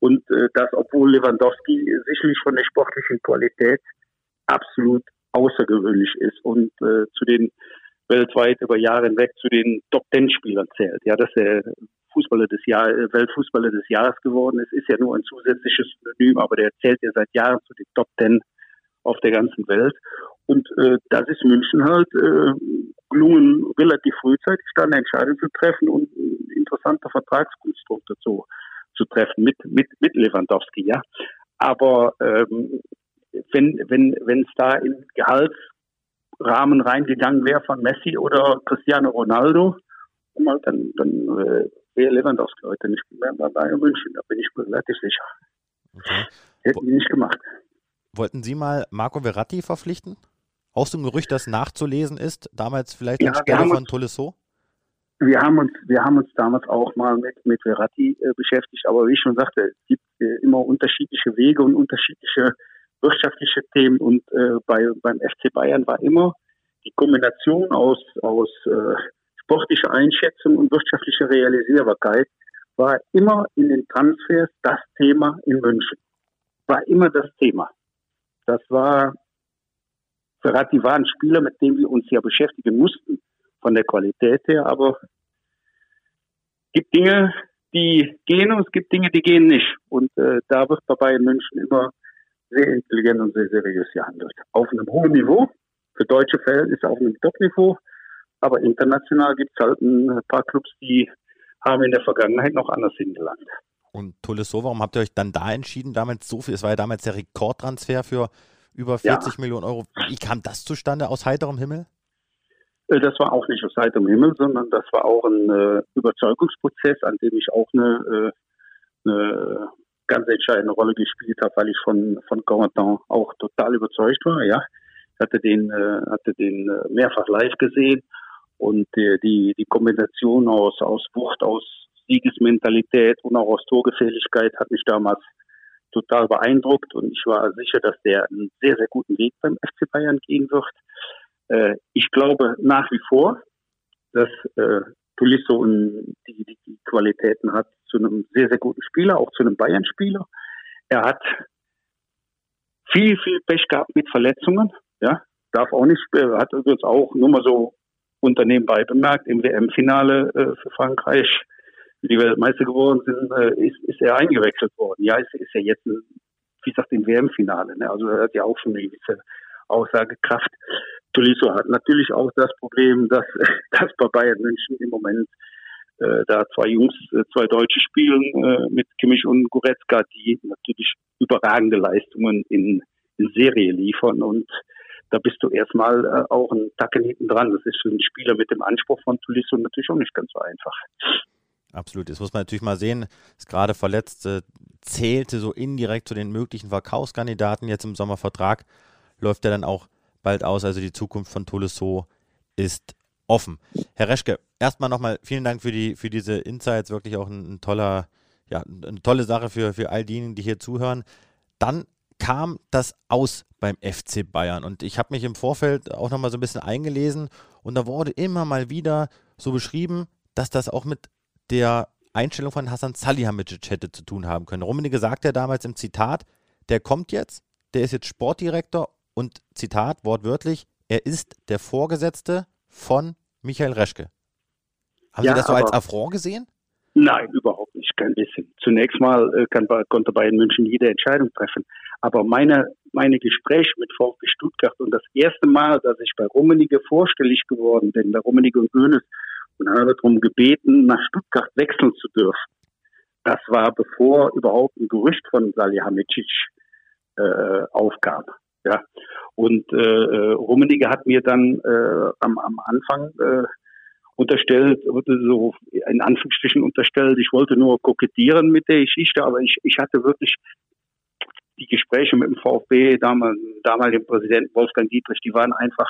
Und äh, das, obwohl Lewandowski sicherlich von der sportlichen Qualität absolut außergewöhnlich ist und äh, zu den weltweit über Jahre hinweg zu den Top Ten Spielern zählt. Ja, dass er Fußballer des Jahr, äh, Weltfußballer des Jahres geworden ist, ist ja nur ein zusätzliches Synonym, aber der zählt ja seit Jahren zu den Top Ten auf der ganzen Welt. Und äh, das ist München halt äh, gelungen, relativ frühzeitig dann eine Entscheidung zu treffen und ein interessanter Vertragskonstrukt dazu zu treffen mit, mit, mit Lewandowski, ja. Aber ähm, wenn wenn wenn es da in Gehaltsrahmen reingegangen wäre von Messi oder Cristiano Ronaldo, dann, dann äh, wäre Lewandowski heute nicht mehr bei Bayern München, da bin ich mir relativ sicher. Okay. Hätten die nicht gemacht. Wollten Sie mal Marco Verratti verpflichten? Auch so ein Gerücht, das nachzulesen ist, damals vielleicht ja, anstelle von Tolisso? Wir haben uns, wir haben uns damals auch mal mit, mit Verratti äh, beschäftigt, aber wie ich schon sagte, es gibt äh, immer unterschiedliche Wege und unterschiedliche wirtschaftliche Themen und äh, bei, beim FC Bayern war immer die Kombination aus, aus äh, sportlicher Einschätzung und wirtschaftlicher Realisierbarkeit war immer in den Transfers das Thema in München. War immer das Thema. Das war, Verratti war ein Spieler, mit dem wir uns ja beschäftigen mussten von der Qualität her, aber es gibt Dinge, die gehen und es gibt Dinge, die gehen nicht. Und äh, da wird bei Bayern München immer sehr intelligent und sehr seriös gehandelt. Auf einem hohen Niveau, für deutsche Verhältnisse auf einem Top-Niveau, aber international gibt es halt ein paar Clubs, die haben in der Vergangenheit noch anders hingelangt. Und Tolisso, warum habt ihr euch dann da entschieden, damals so viel? Es war ja damals der Rekordtransfer für über 40 ja. Millionen Euro. Wie kam das zustande aus heiterem Himmel? Äh, das war auch nicht aus heiterem Himmel, sondern das war auch ein äh, Überzeugungsprozess, an dem ich auch eine, äh, eine ganz entscheidende Rolle gespielt habe, weil ich von, von Corentin auch total überzeugt war. Ja, ich hatte den, äh, hatte den äh, mehrfach live gesehen und äh, die, die Kombination aus, aus Wucht, aus Siegesmentalität und auch aus Torgefährlichkeit hat mich damals total beeindruckt und ich war sicher, dass der einen sehr, sehr guten Weg beim FC Bayern gehen wird. Äh, ich glaube nach wie vor, dass äh, Tulisso die, die, die Qualitäten hat zu einem sehr, sehr guten Spieler, auch zu einem Bayern-Spieler. Er hat viel, viel Pech gehabt mit Verletzungen. Ja, darf auch nicht, er hat übrigens auch nur mal so Unternehmen bei bemerkt, im WM-Finale äh, für Frankreich, die Weltmeister geworden sind, äh, ist, ist er eingewechselt worden. Ja, ist, ist er jetzt, wie gesagt, im WM-Finale. Ne? Also er hat ja auch schon eine gewisse Aussagekraft. Tolisso hat natürlich auch das Problem, dass, dass bei Bayern München im Moment äh, da zwei Jungs, äh, zwei Deutsche spielen äh, mit Kimmich und Goretzka, die natürlich überragende Leistungen in, in Serie liefern und da bist du erstmal äh, auch ein Tacken hinten dran. Das ist für einen Spieler mit dem Anspruch von Tolisso natürlich auch nicht ganz so einfach. Absolut. Jetzt muss man natürlich mal sehen, ist gerade verletzt, äh, zählte so indirekt zu den möglichen Verkaufskandidaten jetzt im Sommervertrag. Läuft er dann auch bald aus. Also die Zukunft von Tolisso ist offen. Herr Reschke, erstmal nochmal vielen Dank für, die, für diese Insights. Wirklich auch ein, ein toller, ja, eine tolle Sache für, für all diejenigen, die hier zuhören. Dann kam das aus beim FC Bayern. Und ich habe mich im Vorfeld auch nochmal so ein bisschen eingelesen und da wurde immer mal wieder so beschrieben, dass das auch mit der Einstellung von Hassan Salihamidzic hätte zu tun haben können. Rummenigge sagte ja damals im Zitat, der kommt jetzt, der ist jetzt Sportdirektor und Zitat wortwörtlich, er ist der Vorgesetzte von Michael Reschke. Haben ja, Sie das so als Affront gesehen? Nein, überhaupt nicht, kein bisschen. Zunächst mal äh, kann, konnte Bayern München jede Entscheidung treffen. Aber meine, meine Gespräche mit VfB Stuttgart und das erste Mal, dass ich bei Rummenigge vorstellig geworden bin, bei Rummenigge und Böhnes, und habe darum gebeten, nach Stuttgart wechseln zu dürfen. Das war bevor überhaupt ein Gerücht von Salihamidzic äh, aufkam. Ja. Und äh, äh, Rummenigge hat mir dann äh, am, am Anfang äh, unterstellt, so in Anführungsstrichen unterstellt, ich wollte nur kokettieren mit der Geschichte, aber ich, ich hatte wirklich die Gespräche mit dem VfB, damals, damaligen Präsidenten Wolfgang Dietrich, die waren einfach,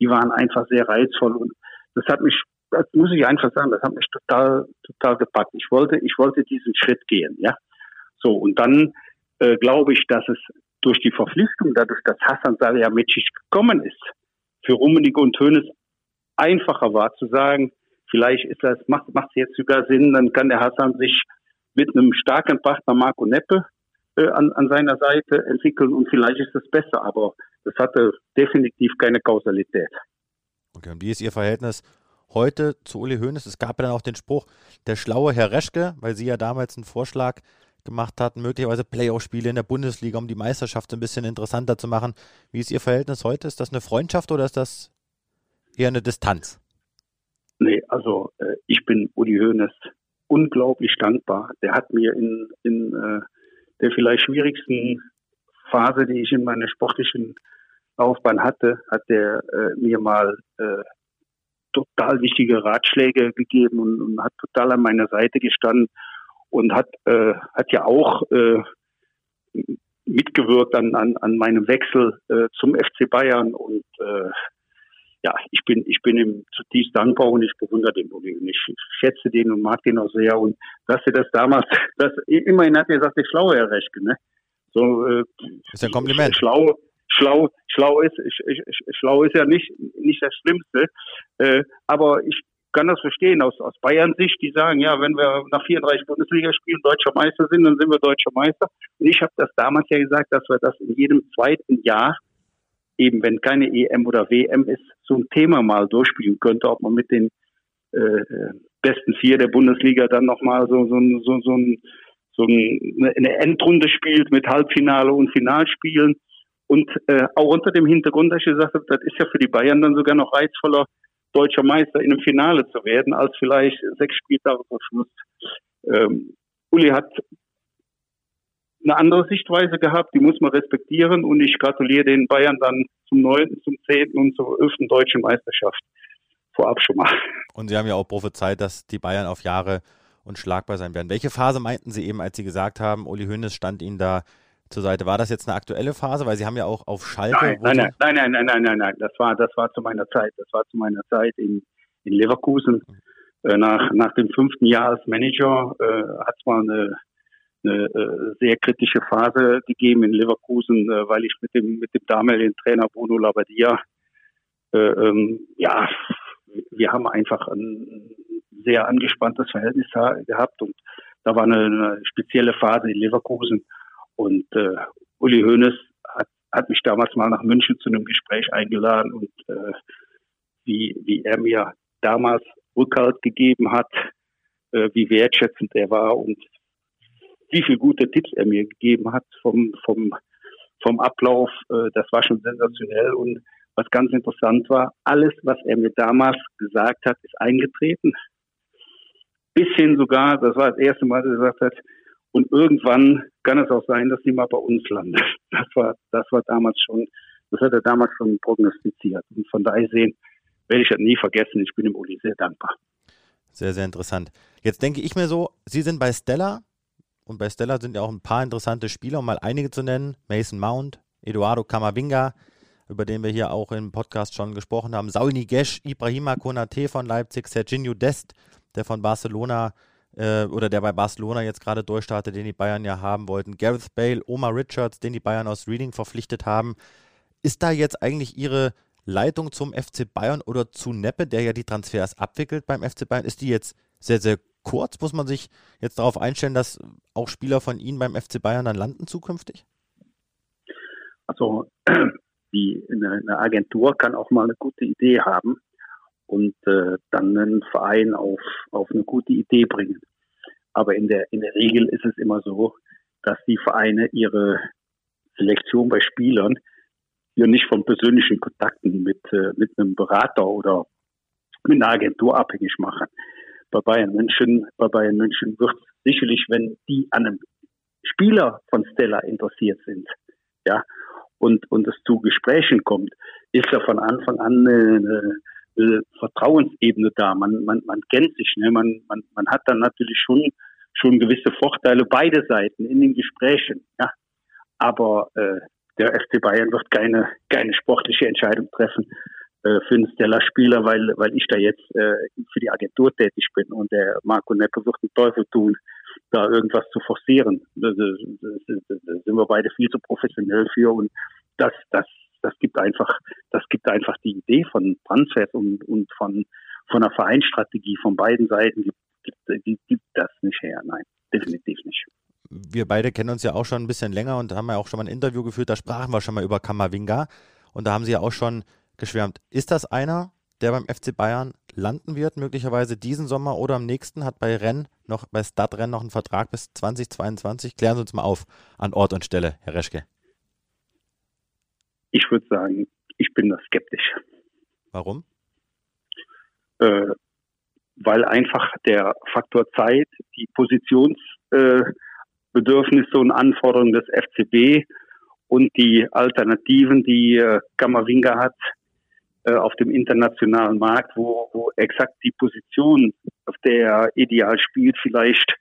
die waren einfach sehr reizvoll und das hat mich, das muss ich einfach sagen, das hat mich total, total gepackt. Ich wollte, ich wollte diesen Schritt gehen, ja. So, und dann äh, glaube ich, dass es durch die Verpflichtung, dadurch, dass Hassan Salihamidzic gekommen ist, für Rummenigge und Hönes einfacher war zu sagen, vielleicht ist das, macht, macht es jetzt sogar Sinn, dann kann der Hassan sich mit einem starken Partner Marco Neppe äh, an, an seiner Seite entwickeln und vielleicht ist das besser, aber das hatte definitiv keine Kausalität. Okay, und wie ist Ihr Verhältnis heute zu Uli Hoeneß? Es gab ja dann auch den Spruch, der schlaue Herr Reschke, weil Sie ja damals einen Vorschlag gemacht hatten, möglicherweise Playoff-Spiele in der Bundesliga, um die Meisterschaft ein bisschen interessanter zu machen. Wie ist Ihr Verhältnis heute? Ist das eine Freundschaft oder ist das eher eine Distanz? Nee, also äh, ich bin Uli Hoeneß unglaublich dankbar. Der hat mir in, in äh, der vielleicht schwierigsten Phase, die ich in meiner sportlichen Laufbahn hatte, hat der äh, mir mal äh, total wichtige Ratschläge gegeben und, und, hat total an meiner Seite gestanden und hat, äh, hat ja auch äh, mitgewirkt an, an, an meinem Wechsel äh, zum FC Bayern und äh, ja, ich bin, ich bin ihm zutiefst dankbar und ich bewundere den und ich schätze den und mag den auch sehr und dass er das damals, das, immerhin hat er gesagt, der schlaue Herr Reschke, ne? So, äh, ist ein Kompliment. Schlau, schlau, schlau ist, ich, ich, schlau ist ja nicht, nicht das Schlimmste, äh, aber ich kann das verstehen aus, aus Bayern Sicht, die sagen, ja, wenn wir nach 34 Bundesligaspielen deutscher Meister sind, dann sind wir deutscher Meister. Und ich habe das damals ja gesagt, dass wir das in jedem zweiten Jahr, eben wenn keine EM oder WM ist, so ein Thema mal durchspielen könnte, ob man mit den äh, besten vier der Bundesliga dann nochmal so, so, so, so, ein, so eine Endrunde spielt mit Halbfinale und Finalspielen. Und äh, auch unter dem Hintergrund, dass ich gesagt habe, das ist ja für die Bayern dann sogar noch reizvoller, deutscher Meister in einem Finale zu werden, als vielleicht sechs Spieltage vor Schluss. Ähm, Uli hat eine andere Sichtweise gehabt, die muss man respektieren und ich gratuliere den Bayern dann zum neunten, zum zehnten und zur elften deutschen Meisterschaft vorab schon mal. Und Sie haben ja auch prophezeit, dass die Bayern auf Jahre unschlagbar sein werden. Welche Phase meinten Sie eben, als Sie gesagt haben, Uli Hoeneß stand Ihnen da zur Seite. War das jetzt eine aktuelle Phase? Weil Sie haben ja auch auf Schalke. Nein, nein, nein, nein, nein, nein, nein, nein, Das war, das war zu meiner Zeit. Das war zu meiner Zeit in, in Leverkusen. Äh, nach, nach dem fünften Jahr als Manager äh, hat es mal eine, eine äh, sehr kritische Phase gegeben in Leverkusen, äh, weil ich mit dem, mit dem damaligen Trainer Bruno Labbadia, äh, ähm, ja, wir haben einfach ein sehr angespanntes Verhältnis gehabt und da war eine, eine spezielle Phase in Leverkusen und äh, Uli Hoeneß hat, hat mich damals mal nach München zu einem Gespräch eingeladen und äh, wie, wie er mir damals Rückhalt gegeben hat, äh, wie wertschätzend er war und wie viele gute Tipps er mir gegeben hat vom, vom, vom Ablauf, äh, das war schon sensationell und was ganz interessant war, alles, was er mir damals gesagt hat, ist eingetreten. Bis hin sogar, das war das erste Mal, dass er gesagt hat, und irgendwann kann es auch sein, dass die mal bei uns landet. Das war, das war damals schon, das hat er damals schon prognostiziert. Und von daher sehen, werde ich das nie vergessen. Ich bin dem Uli sehr dankbar. Sehr, sehr interessant. Jetzt denke ich mir so, Sie sind bei Stella und bei Stella sind ja auch ein paar interessante Spieler, um mal einige zu nennen. Mason Mount, Eduardo Camavinga, über den wir hier auch im Podcast schon gesprochen haben. Saul Niguez, Ibrahima Konate von Leipzig, Serginho Dest, der von Barcelona äh, oder der bei Barcelona jetzt gerade durchstartet, den die Bayern ja haben wollten. Gareth Bale, Omar Richards, den die Bayern aus Reading verpflichtet haben. Ist da jetzt eigentlich Ihre Leitung zum FC Bayern oder zu Neppe, der ja die Transfers abwickelt beim FC Bayern, ist die jetzt sehr, sehr kurz? Muss man sich jetzt darauf einstellen, dass auch Spieler von Ihnen beim FC Bayern dann landen zukünftig? Also die, eine Agentur kann auch mal eine gute Idee haben und äh, dann einen Verein auf, auf eine gute Idee bringen. Aber in der, in der Regel ist es immer so, dass die Vereine ihre Selektion bei Spielern hier nicht von persönlichen Kontakten mit, äh, mit einem Berater oder mit einer Agentur abhängig machen. Bei Bayern München, bei Bayern München wird sicherlich, wenn die an einem Spieler von Stella interessiert sind, ja, und, und es zu Gesprächen kommt, ist ja von Anfang an eine, eine Vertrauensebene da. Man, man, man kennt sich, ne? man, man, man hat dann natürlich schon, schon gewisse Vorteile beide Seiten in den Gesprächen. Ja? Aber äh, der FC Bayern wird keine, keine sportliche Entscheidung treffen äh, für einen Stella-Spieler, weil, weil ich da jetzt äh, für die Agentur tätig bin und der Marco Neppe wird den Teufel tun, da irgendwas zu forcieren. Da sind wir beide viel zu professionell für und das, das, das gibt einfach, das gibt einfach die Idee von Transfers und, und von, von einer Vereinsstrategie von beiden Seiten gibt, gibt, gibt, das nicht her. Nein, definitiv nicht. Wir beide kennen uns ja auch schon ein bisschen länger und haben ja auch schon mal ein Interview geführt, da sprachen wir schon mal über Kamavinga und da haben Sie ja auch schon geschwärmt. Ist das einer, der beim FC Bayern landen wird, möglicherweise diesen Sommer oder am nächsten, hat bei Renn noch, bei Stadtrennen noch einen Vertrag bis 2022. Klären Sie uns mal auf an Ort und Stelle, Herr Reschke. Ich würde sagen, ich bin da skeptisch. Warum? Äh, weil einfach der Faktor Zeit, die Positionsbedürfnisse äh, und Anforderungen des FCB und die Alternativen, die äh, Kamavinga hat, äh, auf dem internationalen Markt, wo, wo exakt die Position, auf der er ideal spielt, vielleicht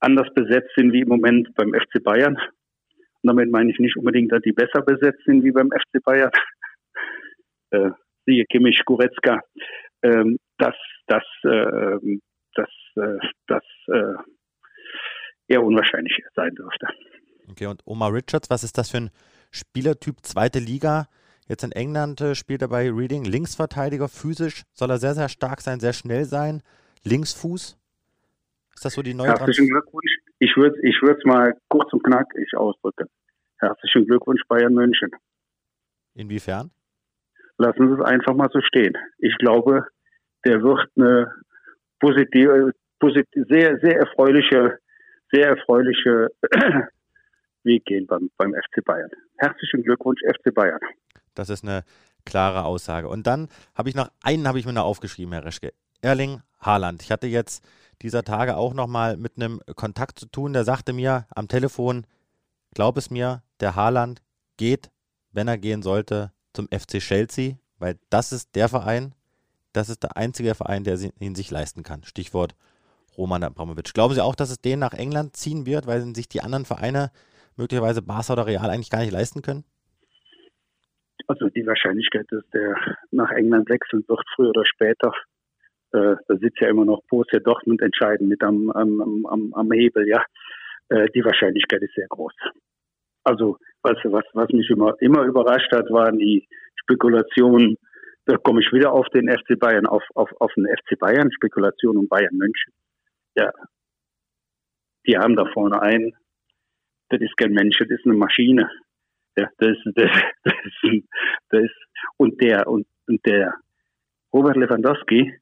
anders besetzt sind wie im Moment beim FC Bayern. Und damit meine ich nicht unbedingt, dass die besser besetzt sind wie beim FC Bayern. äh, siehe Kimmich, Goretzka. Ähm, dass das, äh, das, äh, das äh, eher unwahrscheinlich sein dürfte. Okay, und Omar Richards, was ist das für ein Spielertyp? Zweite Liga, Jetzt in England äh, spielt er bei Reading Linksverteidiger, physisch soll er sehr, sehr stark sein, sehr schnell sein. Linksfuß. Ist das so die neue Herzlichen Glückwunsch. Ich würde es ich mal kurz und knackig ausdrücken. Herzlichen Glückwunsch Bayern München. Inwiefern? Lassen Sie es einfach mal so stehen. Ich glaube, der wird eine positive, positive sehr, sehr erfreuliche, sehr erfreuliche Weg gehen beim, beim FC Bayern. Herzlichen Glückwunsch, FC Bayern. Das ist eine klare Aussage. Und dann habe ich noch einen, habe ich mir noch aufgeschrieben, Herr Reschke. Erling Haaland. Ich hatte jetzt dieser Tage auch noch mal mit einem Kontakt zu tun, der sagte mir am Telefon, glaub es mir, der Haaland geht, wenn er gehen sollte, zum FC Chelsea, weil das ist der Verein, das ist der einzige Verein, der ihn sich leisten kann. Stichwort Roman Abramovic. Glauben Sie auch, dass es den nach England ziehen wird, weil sich die anderen Vereine, möglicherweise Barca oder Real, eigentlich gar nicht leisten können? Also die Wahrscheinlichkeit, dass der nach England wechseln wird, früher oder später, äh, da sitzt ja immer noch Borussia Dortmund entscheiden mit am, am, am, am Hebel, ja. Äh, die Wahrscheinlichkeit ist sehr groß. Also was, was, was mich immer, immer überrascht hat, waren die Spekulationen, da komme ich wieder auf den FC Bayern, auf, auf, auf den FC Bayern, Spekulation um Bayern München. Ja, die haben da vorne einen, das ist kein Mensch, das ist eine Maschine. Ja, das, das, das, das und der, und, und der Robert Lewandowski,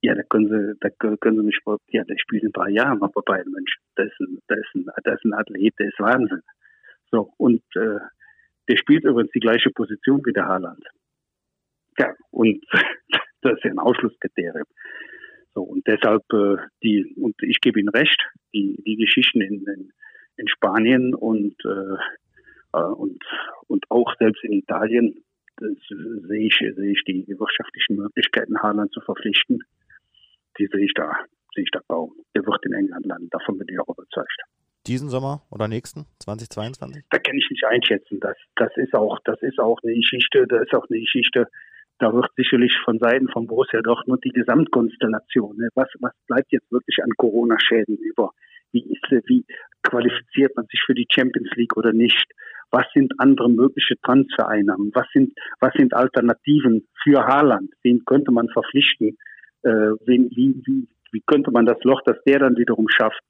ja, da können sie, da können sie mich, ja, der spielt in drei Jahren noch bei Bayern München. Das ist ein, das ist ein, das ist ein Athlet, der ist Wahnsinn. So, und, äh, der spielt übrigens die gleiche Position wie der Haaland. Ja, und das ist ja ein Ausschlusskriterium. So, und deshalb, äh, die, und ich gebe Ihnen recht, die, die Geschichten in, in, in Spanien und, äh, äh und, und auch selbst in Italien, das sehe ich, sehe ich die wirtschaftlichen Möglichkeiten, Haaland zu verpflichten. Die sehe ich da, sehe ich da kaum. Der wird in England landen, davon bin ich auch überzeugt. Diesen Sommer oder nächsten, 2022? Da kann ich nicht einschätzen. Das, das ist auch, das ist auch eine Geschichte, das ist auch eine Geschichte, da wird sicherlich von Seiten von Borussia Dortmund die Gesamtkonstellation, ne? was, was bleibt jetzt wirklich an Corona-Schäden über? Wie ist, wie qualifiziert man sich für die Champions League oder nicht? Was sind andere mögliche Transfereinnahmen? Was sind, was sind Alternativen für Haaland? Wen könnte man verpflichten? Äh, wen, wie, wie, wie könnte man das Loch, das der dann wiederum schafft,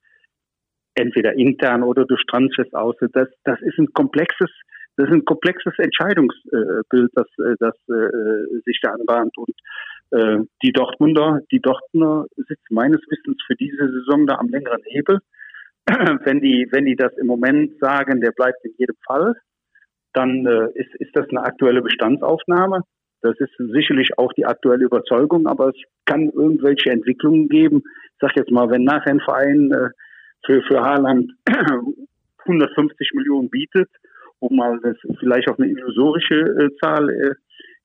entweder intern oder durch Transfers aus? Das, das ist ein komplexes das ist ein komplexes Entscheidungsbild, das, äh, das äh, sich da anbahnt. Und äh, die Dortmunder, die Dortmunder sitzen meines Wissens für diese Saison da am längeren Hebel. wenn die, wenn die das im Moment sagen, der bleibt in jedem Fall, dann äh, ist, ist das eine aktuelle Bestandsaufnahme. Das ist sicherlich auch die aktuelle Überzeugung, aber es kann irgendwelche Entwicklungen geben. Ich sag jetzt mal, wenn nachher ein Verein äh, für, für Haaland 150 Millionen bietet, um mal das vielleicht auf eine illusorische äh, Zahl äh,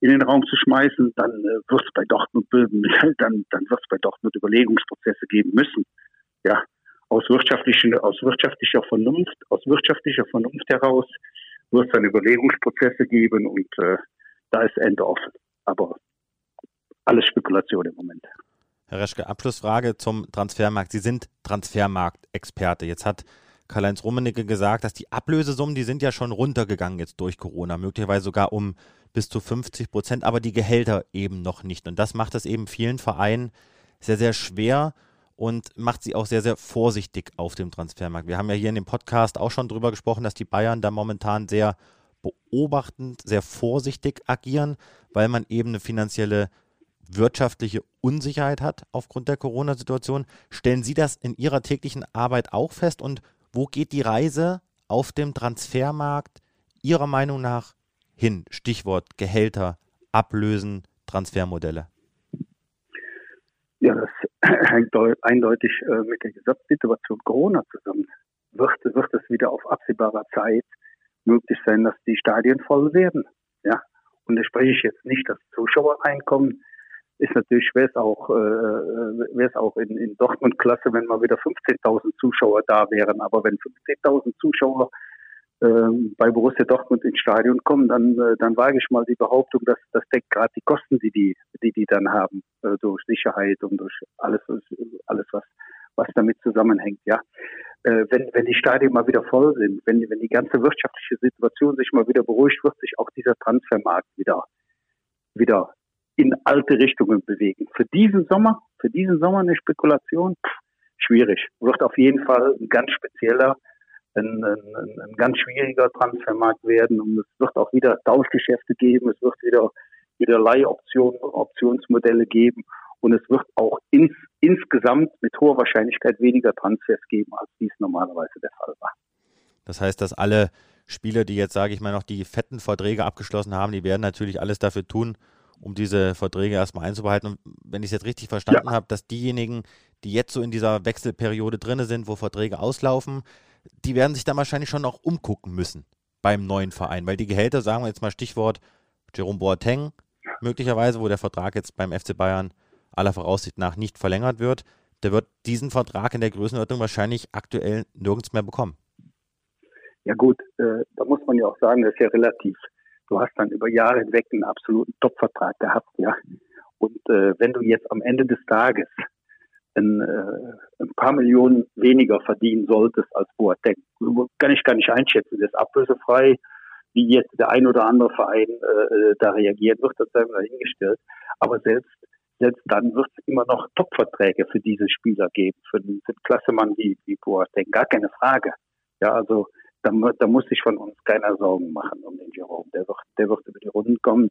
in den Raum zu schmeißen, dann äh, wird es bei Dortmund dann, dann wird es bei Dortmund Überlegungsprozesse geben müssen. Ja, aus wirtschaftlichen, aus wirtschaftlicher Vernunft, aus wirtschaftlicher Vernunft heraus wird es dann Überlegungsprozesse geben und äh, da ist Ende offen. Aber alles Spekulation im Moment. Herr Reschke, Abschlussfrage zum Transfermarkt. Sie sind Transfermarktexperte. Jetzt hat Karl-Heinz Rummenigge gesagt, dass die Ablösesummen, die sind ja schon runtergegangen jetzt durch Corona, möglicherweise sogar um bis zu 50 Prozent, aber die Gehälter eben noch nicht. Und das macht es eben vielen Vereinen sehr, sehr schwer und macht sie auch sehr, sehr vorsichtig auf dem Transfermarkt. Wir haben ja hier in dem Podcast auch schon drüber gesprochen, dass die Bayern da momentan sehr beobachtend, sehr vorsichtig agieren, weil man eben eine finanzielle wirtschaftliche Unsicherheit hat aufgrund der Corona-Situation. Stellen Sie das in Ihrer täglichen Arbeit auch fest und wo geht die Reise auf dem Transfermarkt Ihrer Meinung nach hin? Stichwort Gehälter, Ablösen, Transfermodelle. Ja, das hängt eindeutig äh, mit der Gesamtsituation Corona zusammen. Wird, wird es wieder auf absehbarer Zeit möglich sein, dass die Stadien voll werden? Ja, und da spreche ich jetzt nicht das Zuschauereinkommen, ist natürlich, wäre es auch, äh, äh wäre es auch in, in Dortmund klasse, wenn mal wieder 15.000 Zuschauer da wären. Aber wenn 15.000 Zuschauer äh, bei Borussia Dortmund ins Stadion kommen, dann, äh, dann wage ich mal die Behauptung, dass das deckt gerade die Kosten, die die, die, die dann haben, äh, durch Sicherheit und durch alles, alles was, was damit zusammenhängt, ja. Äh, wenn, wenn die Stadien mal wieder voll sind, wenn, wenn die ganze wirtschaftliche Situation sich mal wieder beruhigt, wird sich auch dieser Transfermarkt wieder, wieder in alte Richtungen bewegen. Für diesen Sommer, für diesen Sommer eine Spekulation, pff, schwierig. Wird auf jeden Fall ein ganz spezieller, ein, ein, ein, ganz schwieriger Transfermarkt werden und es wird auch wieder Tauschgeschäfte geben, es wird wieder, wieder Leihoptionen, Optionsmodelle geben und es wird auch ins, insgesamt mit hoher Wahrscheinlichkeit weniger Transfers geben, als dies normalerweise der Fall war. Das heißt, dass alle Spieler, die jetzt, sage ich mal, noch die fetten Verträge abgeschlossen haben, die werden natürlich alles dafür tun, um diese Verträge erstmal einzubehalten. Und wenn ich es jetzt richtig verstanden ja. habe, dass diejenigen, die jetzt so in dieser Wechselperiode drin sind, wo Verträge auslaufen, die werden sich dann wahrscheinlich schon noch umgucken müssen beim neuen Verein, weil die Gehälter, sagen wir jetzt mal Stichwort Jerome Boateng, möglicherweise, wo der Vertrag jetzt beim FC Bayern aller Voraussicht nach nicht verlängert wird, der wird diesen Vertrag in der Größenordnung wahrscheinlich aktuell nirgends mehr bekommen. Ja gut, äh, da muss man ja auch sagen, das ist ja relativ. Du hast dann über Jahre hinweg einen absoluten Top-Vertrag gehabt, ja. Und äh, wenn du jetzt am Ende des Tages ein, äh, ein paar Millionen weniger verdienen solltest als Boateng, kann ich gar nicht einschätzen. Das ist ablösefrei. Wie jetzt der ein oder andere Verein äh, da reagiert, wird das dann dahingestellt. Aber selbst selbst dann wird es immer noch Top-Verträge für diese Spieler geben, für den, für den Klassemann wie, wie Boateng, gar keine Frage. Ja, also da, da muss sich von uns keiner Sorgen machen um den Jerome. Der wird, der wird über die Runden kommen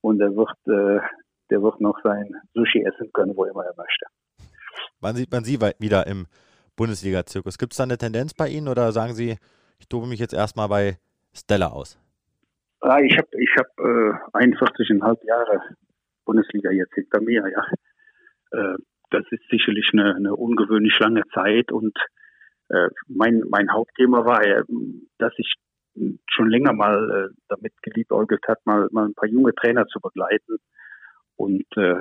und der wird, äh, der wird noch sein Sushi essen können, wo immer er möchte. Wann sieht man Sie wieder im Bundesliga-Zirkus? Gibt es da eine Tendenz bei Ihnen oder sagen Sie, ich tobe mich jetzt erstmal bei Stella aus? Ah, ich habe ich hab, äh, 41,5 Jahre Bundesliga jetzt hinter mir, ja. Äh, das ist sicherlich eine, eine ungewöhnlich lange Zeit und äh, mein, mein Hauptthema war, äh, dass ich schon länger mal äh, damit geliebäugelt hat, mal, mal ein paar junge Trainer zu begleiten und äh,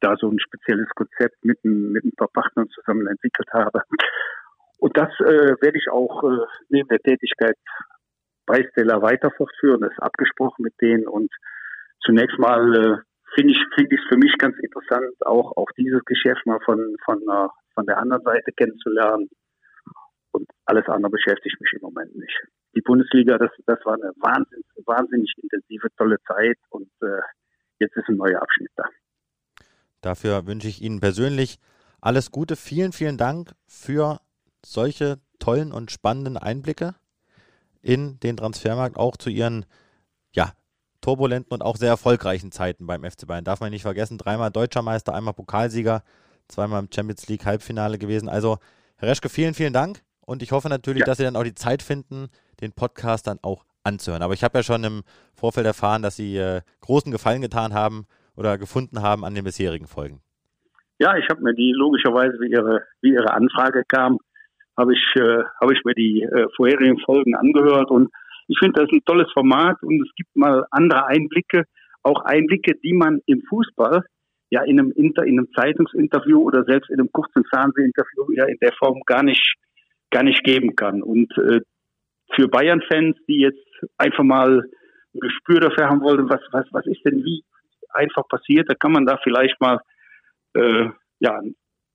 da so ein spezielles Konzept mit, mit ein paar Partnern zusammen entwickelt habe. Und das äh, werde ich auch äh, neben der Tätigkeit bei Stella weiter fortführen. Das ist abgesprochen mit denen und zunächst mal äh, finde ich finde ich es für mich ganz interessant, auch auch dieses Geschäft mal von von uh, von der anderen Seite kennenzulernen. Und alles andere beschäftigt mich im Moment nicht. Die Bundesliga, das das war eine wahnsinnig wahnsinnig intensive tolle Zeit und äh, jetzt ist ein neuer Abschnitt da. Dafür wünsche ich Ihnen persönlich alles Gute. Vielen vielen Dank für solche tollen und spannenden Einblicke in den Transfermarkt, auch zu Ihren turbulenten und auch sehr erfolgreichen Zeiten beim FC Bayern. Darf man nicht vergessen, dreimal Deutscher Meister, einmal Pokalsieger, zweimal im Champions League Halbfinale gewesen. Also, Herr Reschke, vielen, vielen Dank und ich hoffe natürlich, ja. dass Sie dann auch die Zeit finden, den Podcast dann auch anzuhören. Aber ich habe ja schon im Vorfeld erfahren, dass Sie äh, großen Gefallen getan haben oder gefunden haben an den bisherigen Folgen. Ja, ich habe mir die logischerweise, wie Ihre, wie Ihre Anfrage kam, habe ich, äh, hab ich mir die äh, vorherigen Folgen angehört und ich finde das ein tolles Format und es gibt mal andere Einblicke, auch Einblicke, die man im Fußball ja in einem, Inter, in einem Zeitungsinterview oder selbst in einem kurzen Fernsehinterview ja in der Form gar nicht, gar nicht geben kann. Und äh, für Bayern-Fans, die jetzt einfach mal ein Gespür dafür haben wollen, was, was, was ist denn wie einfach passiert, da kann man da vielleicht mal äh, ja,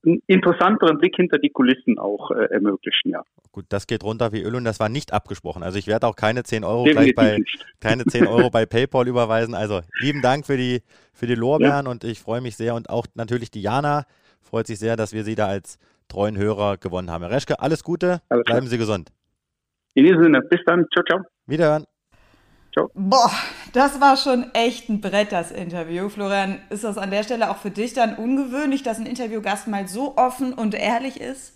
einen interessanteren Blick hinter die Kulissen auch äh, ermöglichen, ja. Gut, das geht runter wie Öl und das war nicht abgesprochen. Also ich werde auch keine 10 Euro gleich bei keine 10 Euro bei PayPal überweisen. Also lieben Dank für die für die Lorbeeren ja. und ich freue mich sehr und auch natürlich Diana freut sich sehr, dass wir sie da als treuen Hörer gewonnen haben. Herr Reschke, alles Gute, alles bleiben Sie gesund. In diesem Sinne, bis dann, ciao, ciao. Wiederhören. Ciao. Boah, das war schon echt ein Brett, das Interview. Florian, ist das an der Stelle auch für dich dann ungewöhnlich, dass ein Interviewgast mal so offen und ehrlich ist?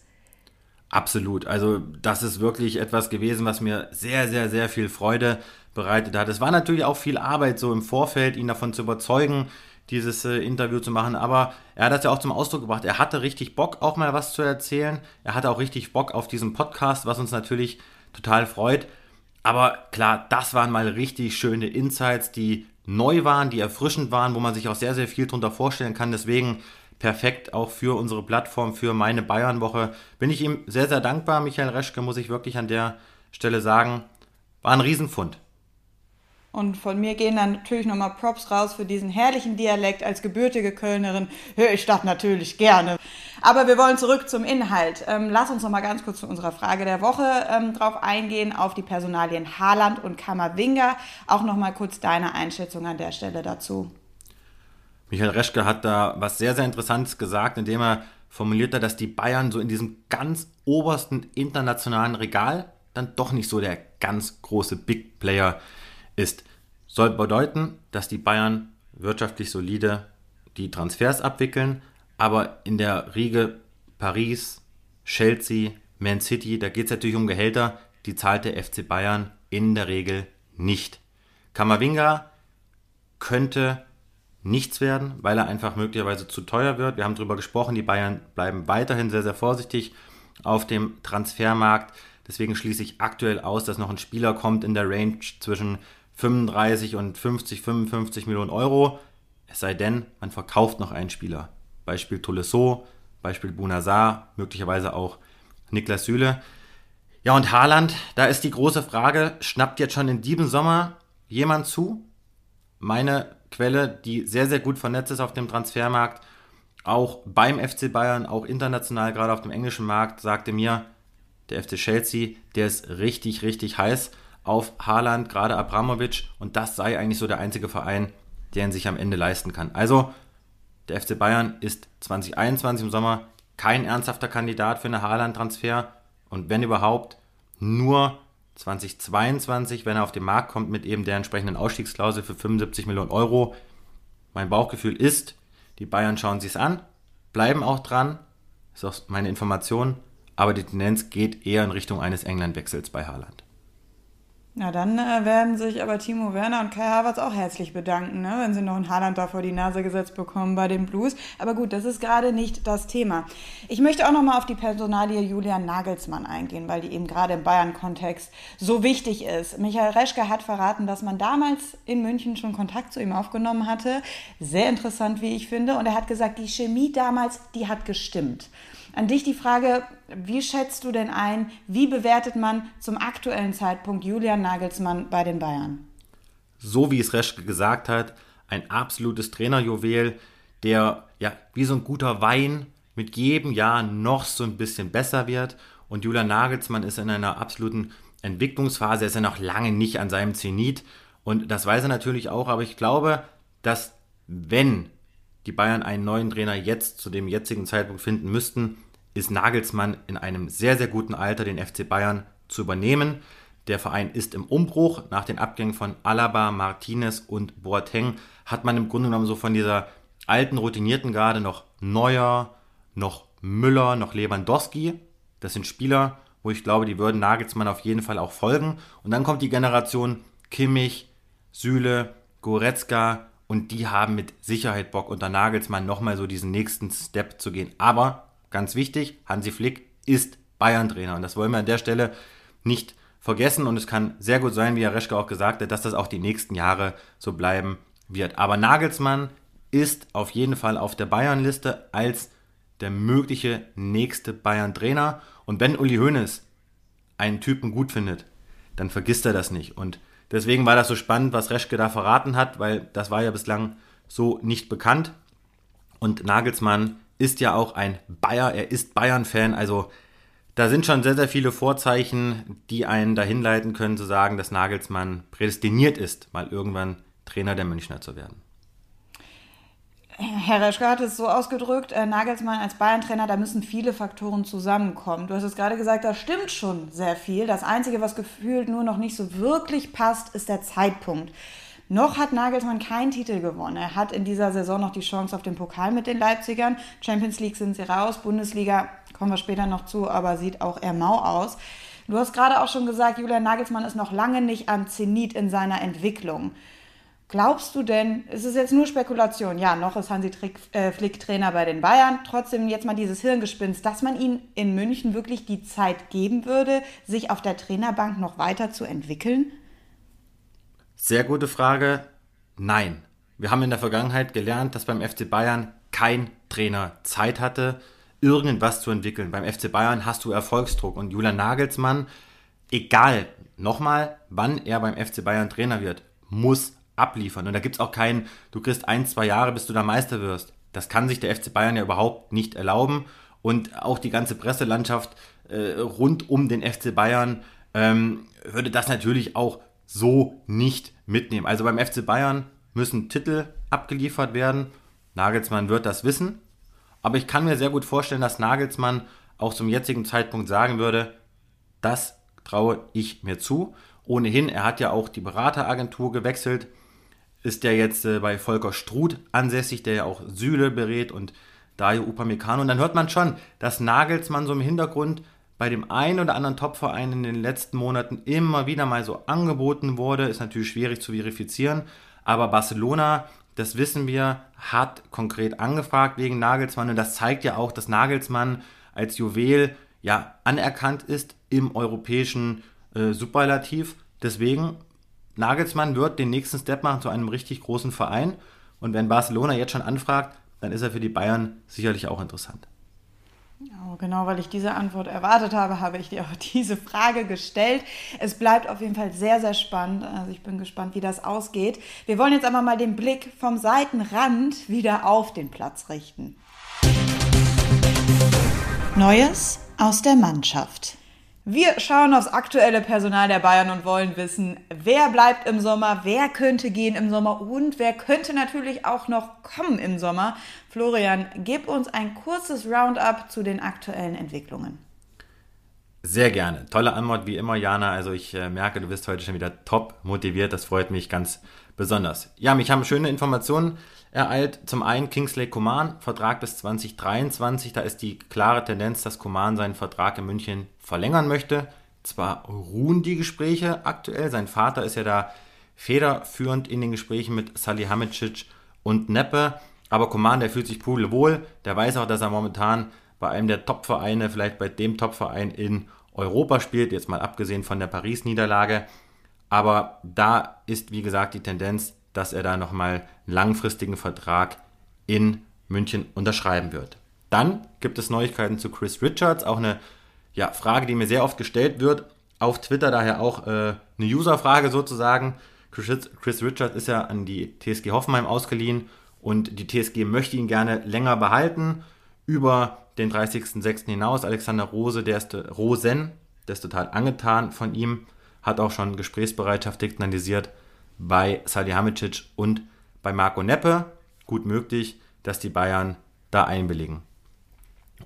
Absolut. Also das ist wirklich etwas gewesen, was mir sehr, sehr, sehr viel Freude bereitet hat. Es war natürlich auch viel Arbeit so im Vorfeld, ihn davon zu überzeugen, dieses äh, Interview zu machen. Aber er hat das ja auch zum Ausdruck gebracht. Er hatte richtig Bock, auch mal was zu erzählen. Er hatte auch richtig Bock auf diesen Podcast, was uns natürlich total freut. Aber klar, das waren mal richtig schöne Insights, die neu waren, die erfrischend waren, wo man sich auch sehr, sehr viel darunter vorstellen kann. Deswegen perfekt auch für unsere Plattform, für meine Bayern-Woche. Bin ich ihm sehr, sehr dankbar, Michael Reschke, muss ich wirklich an der Stelle sagen. War ein Riesenfund. Und von mir gehen dann natürlich nochmal Props raus für diesen herrlichen Dialekt. Als gebürtige Kölnerin höre ich das natürlich gerne. Aber wir wollen zurück zum Inhalt. Ähm, lass uns nochmal ganz kurz zu unserer Frage der Woche ähm, drauf eingehen, auf die Personalien Haaland und Kammerwinger. Auch nochmal kurz deine Einschätzung an der Stelle dazu. Michael Reschke hat da was sehr, sehr Interessantes gesagt, indem er formuliert hat, dass die Bayern so in diesem ganz obersten internationalen Regal dann doch nicht so der ganz große Big Player ist. Soll bedeuten, dass die Bayern wirtschaftlich solide die Transfers abwickeln, aber in der Riege Paris, Chelsea, Man City, da geht es natürlich um Gehälter, die zahlt der FC Bayern in der Regel nicht. Kamavinga könnte nichts werden, weil er einfach möglicherweise zu teuer wird. Wir haben darüber gesprochen, die Bayern bleiben weiterhin sehr, sehr vorsichtig auf dem Transfermarkt. Deswegen schließe ich aktuell aus, dass noch ein Spieler kommt in der Range zwischen 35 und 50, 55 Millionen Euro. Es sei denn, man verkauft noch einen Spieler. Beispiel Tolisso, Beispiel Bunazar, möglicherweise auch Niklas Süle. Ja, und Haaland, da ist die große Frage, schnappt jetzt schon in diesem Sommer jemand zu? Meine Quelle, die sehr, sehr gut vernetzt ist auf dem Transfermarkt, auch beim FC Bayern, auch international, gerade auf dem englischen Markt, sagte mir, der FC Chelsea, der ist richtig, richtig heiß auf Haaland, gerade Abramovic, und das sei eigentlich so der einzige Verein, der ihn sich am Ende leisten kann. Also, der FC Bayern ist 2021 im Sommer kein ernsthafter Kandidat für einen Haaland-Transfer und wenn überhaupt, nur 2022, wenn er auf den Markt kommt mit eben der entsprechenden Ausstiegsklausel für 75 Millionen Euro. Mein Bauchgefühl ist, die Bayern schauen sich es an, bleiben auch dran, ist auch meine Information, aber die Tendenz geht eher in Richtung eines England-Wechsels bei Haaland. Na, dann äh, werden sich aber Timo Werner und Kai Havertz auch herzlich bedanken, ne, wenn sie noch einen Haaland da vor die Nase gesetzt bekommen bei den Blues. Aber gut, das ist gerade nicht das Thema. Ich möchte auch noch mal auf die Personalie Julian Nagelsmann eingehen, weil die eben gerade im Bayern-Kontext so wichtig ist. Michael Reschke hat verraten, dass man damals in München schon Kontakt zu ihm aufgenommen hatte. Sehr interessant, wie ich finde. Und er hat gesagt, die Chemie damals, die hat gestimmt. An dich die Frage, wie schätzt du denn ein, wie bewertet man zum aktuellen Zeitpunkt Julian Nagelsmann bei den Bayern? So wie es Reschke gesagt hat, ein absolutes Trainerjuwel, der ja wie so ein guter Wein mit jedem Jahr noch so ein bisschen besser wird. Und Julian Nagelsmann ist in einer absoluten Entwicklungsphase, er ist ja noch lange nicht an seinem Zenit. Und das weiß er natürlich auch, aber ich glaube, dass wenn die Bayern einen neuen Trainer jetzt zu dem jetzigen Zeitpunkt finden müssten, ist Nagelsmann in einem sehr, sehr guten Alter, den FC Bayern zu übernehmen. Der Verein ist im Umbruch. Nach den Abgängen von Alaba, Martinez und Boateng hat man im Grunde genommen so von dieser alten, routinierten Garde noch Neuer, noch Müller, noch Lewandowski. Das sind Spieler, wo ich glaube, die würden Nagelsmann auf jeden Fall auch folgen. Und dann kommt die Generation Kimmich, Süle, Goretzka und die haben mit Sicherheit Bock unter Nagelsmann nochmal so diesen nächsten Step zu gehen. Aber Ganz wichtig, Hansi Flick ist Bayern-Trainer. Und das wollen wir an der Stelle nicht vergessen. Und es kann sehr gut sein, wie Herr Reschke auch gesagt hat, dass das auch die nächsten Jahre so bleiben wird. Aber Nagelsmann ist auf jeden Fall auf der Bayern-Liste als der mögliche nächste Bayern-Trainer. Und wenn Uli Hoeneß einen Typen gut findet, dann vergisst er das nicht. Und deswegen war das so spannend, was Reschke da verraten hat, weil das war ja bislang so nicht bekannt. Und Nagelsmann ist ja auch ein Bayer, er ist Bayern-Fan, also da sind schon sehr, sehr viele Vorzeichen, die einen dahin leiten können, zu sagen, dass Nagelsmann prädestiniert ist, mal irgendwann Trainer der Münchner zu werden. Herr Reschke hat es so ausgedrückt, äh, Nagelsmann als Bayern-Trainer, da müssen viele Faktoren zusammenkommen. Du hast es gerade gesagt, da stimmt schon sehr viel. Das Einzige, was gefühlt nur noch nicht so wirklich passt, ist der Zeitpunkt. Noch hat Nagelsmann keinen Titel gewonnen. Er hat in dieser Saison noch die Chance auf den Pokal mit den Leipzigern. Champions League sind sie raus, Bundesliga kommen wir später noch zu, aber sieht auch eher mau aus. Du hast gerade auch schon gesagt, Julian Nagelsmann ist noch lange nicht am Zenit in seiner Entwicklung. Glaubst du denn, es ist jetzt nur Spekulation, ja, noch ist Hansi äh, Flick Trainer bei den Bayern, trotzdem jetzt mal dieses Hirngespinst, dass man ihm in München wirklich die Zeit geben würde, sich auf der Trainerbank noch weiter zu entwickeln? Sehr gute Frage. Nein. Wir haben in der Vergangenheit gelernt, dass beim FC Bayern kein Trainer Zeit hatte, irgendwas zu entwickeln. Beim FC Bayern hast du Erfolgsdruck und Julian Nagelsmann, egal, nochmal, wann er beim FC Bayern Trainer wird, muss abliefern. Und da gibt es auch keinen, du kriegst ein, zwei Jahre, bis du da Meister wirst. Das kann sich der FC Bayern ja überhaupt nicht erlauben. Und auch die ganze Presselandschaft äh, rund um den FC Bayern ähm, würde das natürlich auch so nicht mitnehmen. Also beim FC Bayern müssen Titel abgeliefert werden. Nagelsmann wird das wissen. Aber ich kann mir sehr gut vorstellen, dass Nagelsmann auch zum jetzigen Zeitpunkt sagen würde, das traue ich mir zu. Ohnehin, er hat ja auch die Berateragentur gewechselt, ist ja jetzt äh, bei Volker Struth ansässig, der ja auch Süle berät und Dario Upamecano. Und dann hört man schon, dass Nagelsmann so im Hintergrund bei dem einen oder anderen Topverein in den letzten Monaten immer wieder mal so angeboten wurde, ist natürlich schwierig zu verifizieren. Aber Barcelona, das wissen wir, hat konkret angefragt wegen Nagelsmann und das zeigt ja auch, dass Nagelsmann als Juwel ja anerkannt ist im europäischen äh, Superlativ. Deswegen, Nagelsmann wird den nächsten Step machen zu einem richtig großen Verein. Und wenn Barcelona jetzt schon anfragt, dann ist er für die Bayern sicherlich auch interessant. Oh, genau, weil ich diese Antwort erwartet habe, habe ich dir auch diese Frage gestellt. Es bleibt auf jeden Fall sehr, sehr spannend. Also ich bin gespannt, wie das ausgeht. Wir wollen jetzt aber mal den Blick vom Seitenrand wieder auf den Platz richten. Neues aus der Mannschaft. Wir schauen aufs aktuelle Personal der Bayern und wollen wissen, wer bleibt im Sommer, wer könnte gehen im Sommer und wer könnte natürlich auch noch kommen im Sommer. Florian, gib uns ein kurzes Roundup zu den aktuellen Entwicklungen. Sehr gerne. Tolle Antwort wie immer, Jana. Also ich äh, merke, du bist heute schon wieder top motiviert. Das freut mich ganz besonders. Ja, mich haben schöne Informationen ereilt. Zum einen Kingsley Coman, Vertrag bis 2023. Da ist die klare Tendenz, dass Coman seinen Vertrag in München verlängern möchte. Zwar ruhen die Gespräche aktuell. Sein Vater ist ja da federführend in den Gesprächen mit Salihamidzic und Neppe. Aber Coman, der fühlt sich pudelwohl. Der weiß auch, dass er momentan bei einem der Top-Vereine, vielleicht bei dem Top-Verein in Europa spielt. Jetzt mal abgesehen von der Paris-Niederlage. Aber da ist, wie gesagt, die Tendenz, dass er da nochmal einen langfristigen Vertrag in München unterschreiben wird. Dann gibt es Neuigkeiten zu Chris Richards, auch eine ja, Frage, die mir sehr oft gestellt wird. Auf Twitter daher auch äh, eine User-Frage sozusagen. Chris, Chris Richards ist ja an die TSG Hoffenheim ausgeliehen und die TSG möchte ihn gerne länger behalten. Über den 30.06. hinaus. Alexander Rose, der ist Rosen, der ist total angetan von ihm, hat auch schon Gesprächsbereitschaft signalisiert bei Salihamidzic und bei Marco Neppe. Gut möglich, dass die Bayern da einwilligen.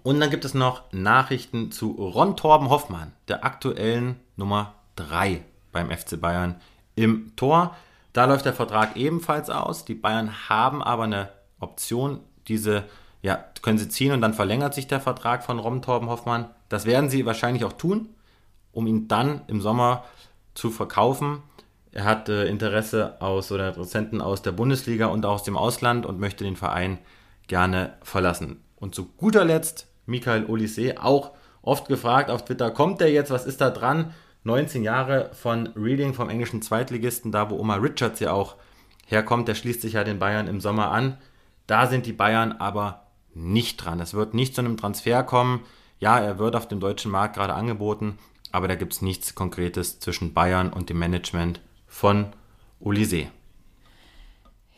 Und dann gibt es noch Nachrichten zu Ron Torben Hoffmann, der aktuellen Nummer 3 beim FC Bayern im Tor. Da läuft der Vertrag ebenfalls aus. Die Bayern haben aber eine Option, diese ja, können sie ziehen und dann verlängert sich der Vertrag von Ron Torben Hoffmann. Das werden sie wahrscheinlich auch tun, um ihn dann im Sommer zu verkaufen. Er hat äh, Interesse aus oder Interessenten aus der Bundesliga und aus dem Ausland und möchte den Verein gerne verlassen. Und zu guter Letzt Michael Olise, auch oft gefragt auf Twitter, kommt der jetzt, was ist da dran? 19 Jahre von Reading, vom englischen Zweitligisten, da wo Oma Richards ja auch herkommt, der schließt sich ja den Bayern im Sommer an. Da sind die Bayern aber nicht dran. Es wird nicht zu einem Transfer kommen. Ja, er wird auf dem deutschen Markt gerade angeboten, aber da gibt es nichts Konkretes zwischen Bayern und dem Management von Olysee.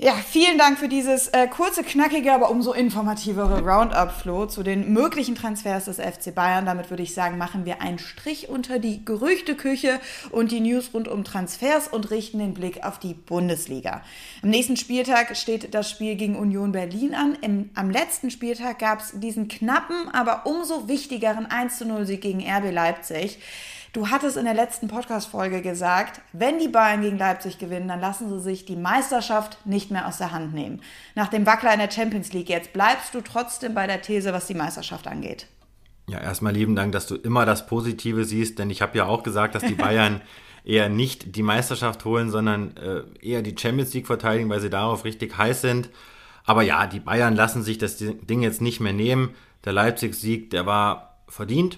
Ja, vielen Dank für dieses äh, kurze, knackige, aber umso informativere Roundup-Flow zu den möglichen Transfers des FC Bayern. Damit würde ich sagen, machen wir einen Strich unter die Gerüchteküche und die News rund um Transfers und richten den Blick auf die Bundesliga. Am nächsten Spieltag steht das Spiel gegen Union Berlin an. Im, am letzten Spieltag gab es diesen knappen, aber umso wichtigeren 1-0-Sieg gegen RB Leipzig. Du hattest in der letzten Podcast-Folge gesagt, wenn die Bayern gegen Leipzig gewinnen, dann lassen sie sich die Meisterschaft nicht mehr aus der Hand nehmen. Nach dem Wackler in der Champions League jetzt bleibst du trotzdem bei der These, was die Meisterschaft angeht. Ja, erstmal lieben Dank, dass du immer das Positive siehst, denn ich habe ja auch gesagt, dass die Bayern eher nicht die Meisterschaft holen, sondern äh, eher die Champions League verteidigen, weil sie darauf richtig heiß sind. Aber ja, die Bayern lassen sich das Ding jetzt nicht mehr nehmen. Der Leipzig-Sieg, der war verdient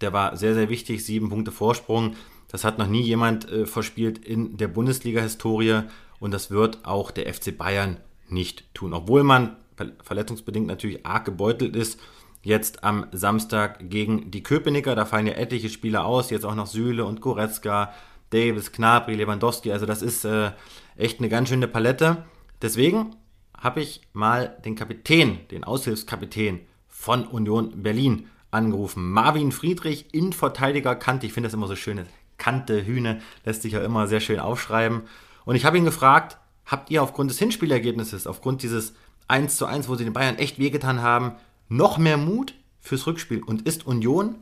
der war sehr, sehr wichtig. Sieben Punkte Vorsprung. Das hat noch nie jemand äh, verspielt in der Bundesliga-Historie und das wird auch der FC Bayern nicht tun. Obwohl man verletzungsbedingt natürlich arg gebeutelt ist. Jetzt am Samstag gegen die Köpenicker, da fallen ja etliche Spieler aus, jetzt auch noch Süle und Goretzka, Davis, Knabri, Lewandowski, also das ist äh, echt eine ganz schöne Palette. Deswegen habe ich mal den Kapitän, den Aushilfskapitän von Union Berlin angerufen. Marvin Friedrich, Innenverteidiger Kante. Ich finde das immer so schön. Kante, Hühne, lässt sich ja immer sehr schön aufschreiben. Und ich habe ihn gefragt, habt ihr aufgrund des Hinspielergebnisses, aufgrund dieses 1 zu 1, wo sie den Bayern echt wehgetan haben, noch mehr Mut fürs Rückspiel? Und ist Union,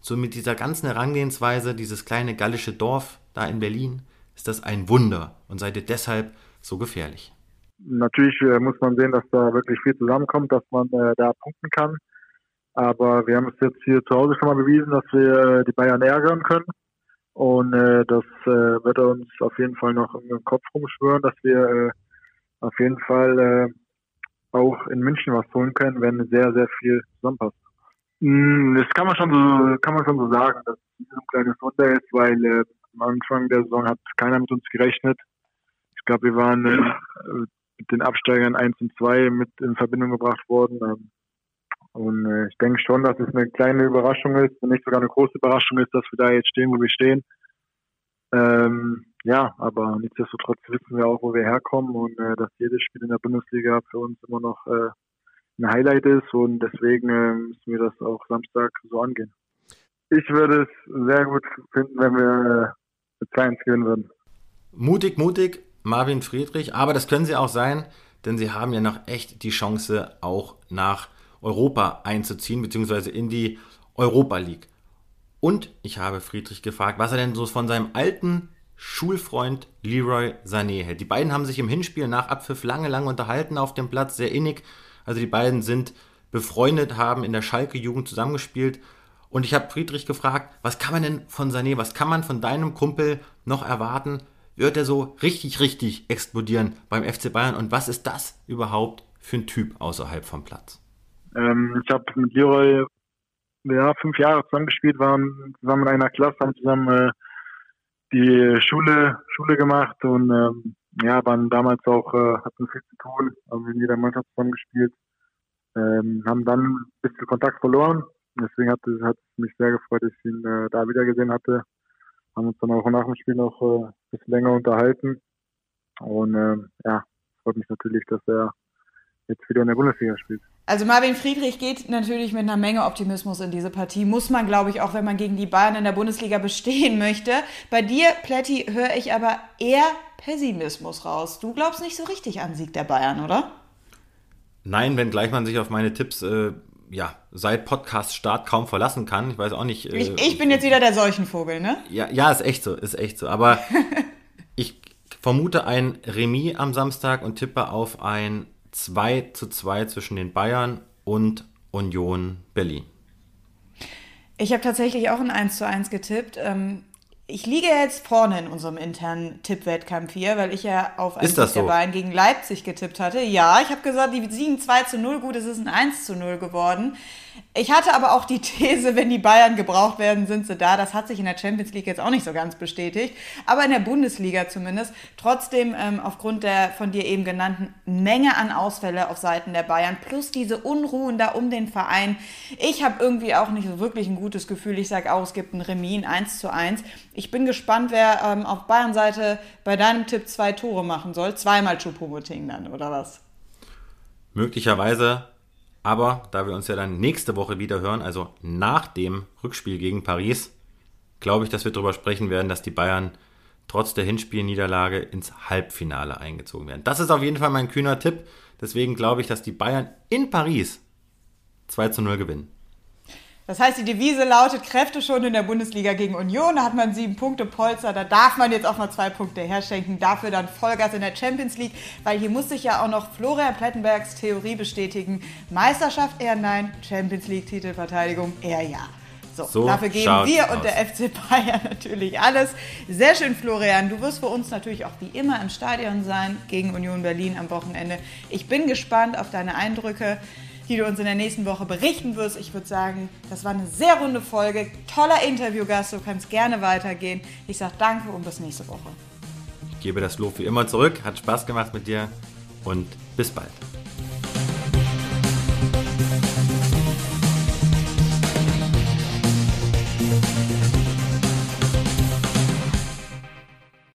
so mit dieser ganzen Herangehensweise, dieses kleine gallische Dorf da in Berlin, ist das ein Wunder? Und seid ihr deshalb so gefährlich? Natürlich äh, muss man sehen, dass da wirklich viel zusammenkommt, dass man äh, da punkten kann. Aber wir haben es jetzt hier zu Hause schon mal bewiesen, dass wir die Bayern ärgern können. Und äh, das äh, wird uns auf jeden Fall noch im Kopf rumschwören, dass wir äh, auf jeden Fall äh, auch in München was holen können, wenn sehr, sehr viel zusammenpasst. Mm, das kann man schon so, kann man schon so sagen, dass es ein kleines Wunder ist, weil äh, am Anfang der Saison hat keiner mit uns gerechnet. Ich glaube, wir waren äh, mit den Absteigern 1 und 2 mit in Verbindung gebracht worden. Ähm, und äh, ich denke schon, dass es eine kleine Überraschung ist, wenn nicht sogar eine große Überraschung ist, dass wir da jetzt stehen, wo wir stehen. Ähm, ja, aber nichtsdestotrotz wissen wir auch, wo wir herkommen und äh, dass jedes Spiel in der Bundesliga für uns immer noch äh, ein Highlight ist und deswegen äh, müssen wir das auch Samstag so angehen. Ich würde es sehr gut finden, wenn wir äh, mit 2-1 gewinnen würden. Mutig, mutig, Marvin Friedrich, aber das können sie auch sein, denn sie haben ja noch echt die Chance, auch nach Europa einzuziehen, beziehungsweise in die Europa League. Und ich habe Friedrich gefragt, was er denn so von seinem alten Schulfreund Leroy Sané hält. Die beiden haben sich im Hinspiel nach Abpfiff lange, lange unterhalten auf dem Platz, sehr innig. Also die beiden sind befreundet, haben in der Schalke-Jugend zusammengespielt. Und ich habe Friedrich gefragt, was kann man denn von Sané, was kann man von deinem Kumpel noch erwarten? Wird er so richtig, richtig explodieren beim FC Bayern? Und was ist das überhaupt für ein Typ außerhalb vom Platz? Ähm, ich habe mit Leroy ja, fünf Jahre zusammengespielt, waren zusammen in einer Klasse, haben zusammen äh, die Schule, Schule gemacht und ähm, ja, waren damals auch, äh, hatten viel zu tun, haben in jeder Mannschaft zusammengespielt, ähm, haben dann ein bisschen Kontakt verloren. Deswegen hat es, hat mich sehr gefreut, dass ich ihn äh, da wieder gesehen hatte. Haben uns dann auch nach dem Spiel noch äh, ein bisschen länger unterhalten. Und ähm, ja, freut mich natürlich, dass er jetzt wieder in der Bundesliga spielt. Also Marvin Friedrich geht natürlich mit einer Menge Optimismus in diese Partie. Muss man, glaube ich, auch wenn man gegen die Bayern in der Bundesliga bestehen möchte. Bei dir, Plätti, höre ich aber eher Pessimismus raus. Du glaubst nicht so richtig an Sieg der Bayern, oder? Nein, wenngleich man sich auf meine Tipps äh, ja, seit Podcast-Start kaum verlassen kann. Ich weiß auch nicht. Äh, ich, ich, bin jetzt wieder der Seuchenvogel, ne? Ja, ja, ist echt so, ist echt so. Aber ich vermute ein Remis am Samstag und tippe auf ein 2 zu 2 zwischen den Bayern und Union Berlin. Ich habe tatsächlich auch ein 1 zu 1 getippt. Ähm, ich liege jetzt vorne in unserem internen Tippwettkampf hier, weil ich ja auf einen der so? Bayern gegen Leipzig getippt hatte. Ja, ich habe gesagt, die siegen 2 zu 0, gut, es ist ein 1 zu 0 geworden. Ich hatte aber auch die These, wenn die Bayern gebraucht werden, sind sie da. Das hat sich in der Champions League jetzt auch nicht so ganz bestätigt, aber in der Bundesliga zumindest. Trotzdem ähm, aufgrund der von dir eben genannten Menge an Ausfälle auf Seiten der Bayern plus diese Unruhen da um den Verein. Ich habe irgendwie auch nicht so wirklich ein gutes Gefühl. Ich sage auch, es gibt ein Remis, ein 1 zu 1. Ich bin gespannt, wer ähm, auf Bayern-Seite bei deinem Tipp zwei Tore machen soll. Zweimal Choupo-Moting dann, oder was? Möglicherweise aber da wir uns ja dann nächste Woche wieder hören, also nach dem Rückspiel gegen Paris, glaube ich, dass wir darüber sprechen werden, dass die Bayern trotz der Hinspielniederlage ins Halbfinale eingezogen werden. Das ist auf jeden Fall mein kühner Tipp. Deswegen glaube ich, dass die Bayern in Paris 2 zu 0 gewinnen. Das heißt, die Devise lautet Kräfte schon in der Bundesliga gegen Union. Da hat man sieben Punkte Polster. Da darf man jetzt auch mal zwei Punkte herschenken. Dafür dann Vollgas in der Champions League. Weil hier muss sich ja auch noch Florian Plettenbergs Theorie bestätigen. Meisterschaft eher nein, Champions League Titelverteidigung eher ja. So, so dafür geben wir und der FC Bayern natürlich alles. Sehr schön, Florian. Du wirst für uns natürlich auch wie immer im Stadion sein gegen Union Berlin am Wochenende. Ich bin gespannt auf deine Eindrücke die du uns in der nächsten Woche berichten wirst. Ich würde sagen, das war eine sehr runde Folge. Toller Interviewgast, du kannst gerne weitergehen. Ich sage danke und bis nächste Woche. Ich gebe das Lob wie immer zurück. Hat Spaß gemacht mit dir und bis bald.